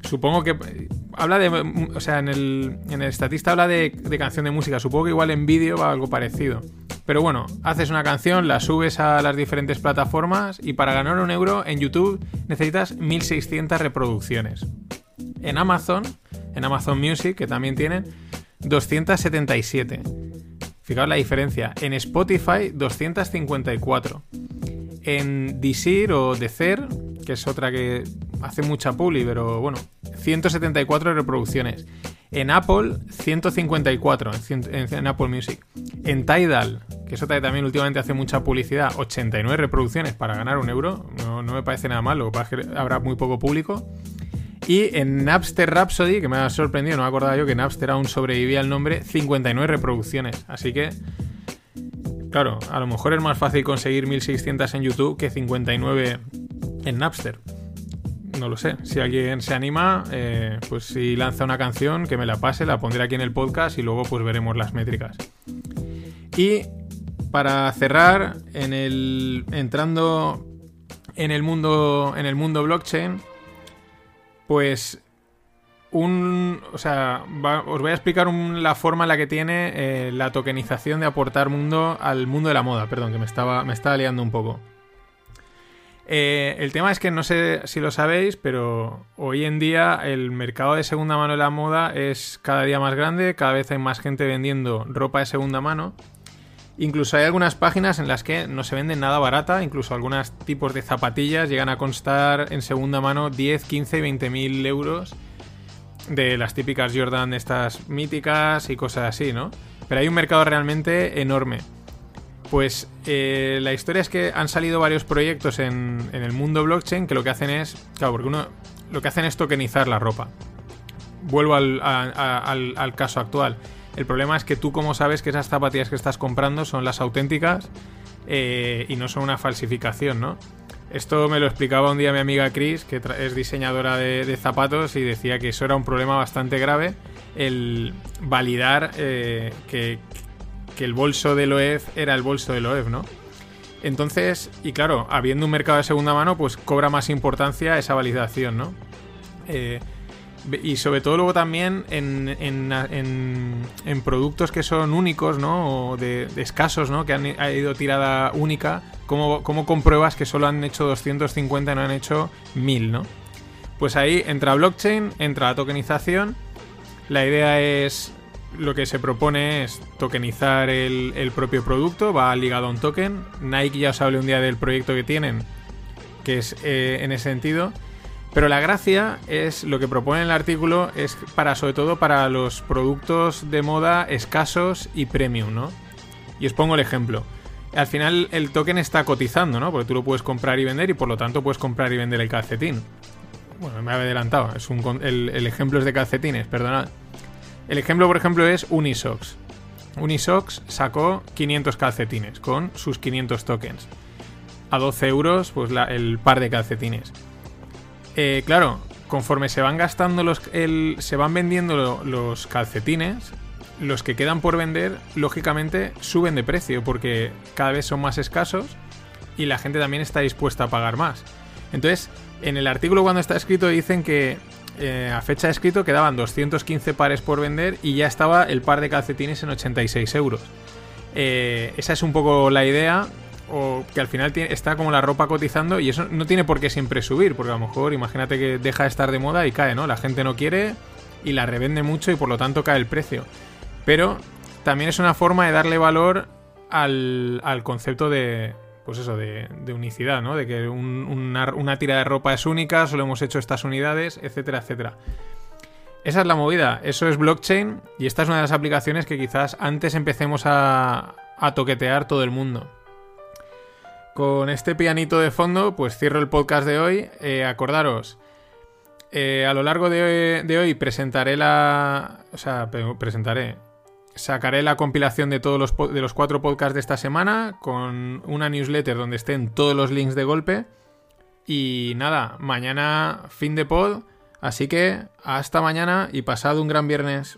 supongo que habla de, o sea, en el, en el estatista habla de, de, canción de música. Supongo que igual en vídeo va algo parecido. Pero bueno, haces una canción, la subes a las diferentes plataformas y para ganar un euro en YouTube necesitas 1600 reproducciones. En Amazon en Amazon Music, que también tienen, 277. Fijaos la diferencia. En Spotify, 254. En Deezer o Deezer, que es otra que hace mucha publi, pero bueno, 174 reproducciones. En Apple, 154 en, Apple Music. En Tidal, que es otra que también últimamente hace mucha publicidad, 89 reproducciones para ganar un euro. No, no me parece nada mal, lo que pasa es que habrá muy poco público. Y en Napster Rhapsody, que me ha sorprendido, no me acordaba yo que Napster aún sobrevivía el nombre, 59 reproducciones. Así que, claro, a lo mejor es más fácil conseguir 1600 en YouTube que 59 en Napster. No lo sé. Si alguien se anima, eh, pues si lanza una canción, que me la pase, la pondré aquí en el podcast y luego pues veremos las métricas. Y para cerrar, en el. entrando en el mundo. En el mundo blockchain pues un, o sea, os voy a explicar la forma en la que tiene eh, la tokenización de aportar mundo al mundo de la moda. Perdón, que me estaba, me estaba liando un poco. Eh, el tema es que no sé si lo sabéis, pero hoy en día el mercado de segunda mano de la moda es cada día más grande, cada vez hay más gente vendiendo ropa de segunda mano Incluso hay algunas páginas en las que no se venden nada barata, incluso algunos tipos de zapatillas llegan a constar en segunda mano 10, 15, 20 mil euros de las típicas Jordan estas míticas y cosas así, ¿no? Pero hay un mercado realmente enorme. Pues eh, la historia es que han salido varios proyectos en, el mundo blockchain que lo que hacen es, claro, porque uno lo que hacen es tokenizar la ropa. Vuelvo al, al caso actual el problema es que tú como sabes que esas zapatillas que estás comprando son las auténticas eh, y no son una falsificación, ¿no? Esto me lo explicaba un día mi amiga Chris, que es diseñadora de, zapatos, y decía que eso era un problema bastante grave, el validar eh, que, el bolso del OEF era el bolso del OEF, ¿no? Entonces, y claro, habiendo un mercado de segunda mano, pues cobra más importancia esa validación, ¿no? Eh, y sobre todo luego también en, en, productos que son únicos, ¿no? O de, escasos, ¿no? Que han ido tirada única. ¿cómo, ¿Cómo compruebas que solo han hecho 250 y no han hecho 1000, ¿no? Pues ahí entra blockchain, entra la tokenización. La idea es. Lo que se propone es tokenizar el, el propio producto, va ligado a un token. Nike ya os hablé un día del proyecto que tienen, que es eh, en ese sentido. Pero la gracia es lo que propone el artículo es para sobre todo para los productos de moda escasos y premium, ¿no? Y os pongo el ejemplo. Al final el token está cotizando, ¿no? Porque tú lo puedes comprar y vender y por lo tanto puedes comprar y vender el calcetín. Bueno, me había adelantado. Es un, el, el ejemplo es de calcetines, perdonad. El ejemplo, por ejemplo, es Unisox. Unisox sacó 500 calcetines con sus 500 tokens. A 12 euros, pues el par de calcetines. Eh, claro, conforme se van gastando los. se van vendiendo los calcetines, los que quedan por vender, lógicamente, suben de precio porque cada vez son más escasos y la gente también está dispuesta a pagar más. Entonces, en el artículo cuando está escrito dicen que eh, a fecha de escrito quedaban 215 pares por vender y ya estaba el par de calcetines en 86 euros. Eh, esa es un poco la idea, o que al final está como la ropa cotizando y eso no tiene por qué siempre subir, porque a lo mejor imagínate que deja de estar de moda y cae, ¿no? La gente no quiere y la revende mucho y por lo tanto cae el precio. Pero también es una forma de darle valor al, al concepto de, pues eso, de, unicidad, ¿no? De que una, tira de ropa es única, solo hemos hecho estas unidades, etcétera, etcétera. Esa es la movida, eso es blockchain y esta es una de las aplicaciones que quizás antes empecemos a, toquetear todo el mundo. Con este pianito de fondo, pues cierro el podcast de hoy. Eh, acordaros, eh, a lo largo de, hoy presentaré la... O sea, presentaré sacaré la compilación de todos los, de los cuatro podcasts de esta semana con una newsletter donde estén todos los links de golpe. Y nada, mañana fin de pod. Así que hasta mañana y pasado un gran viernes.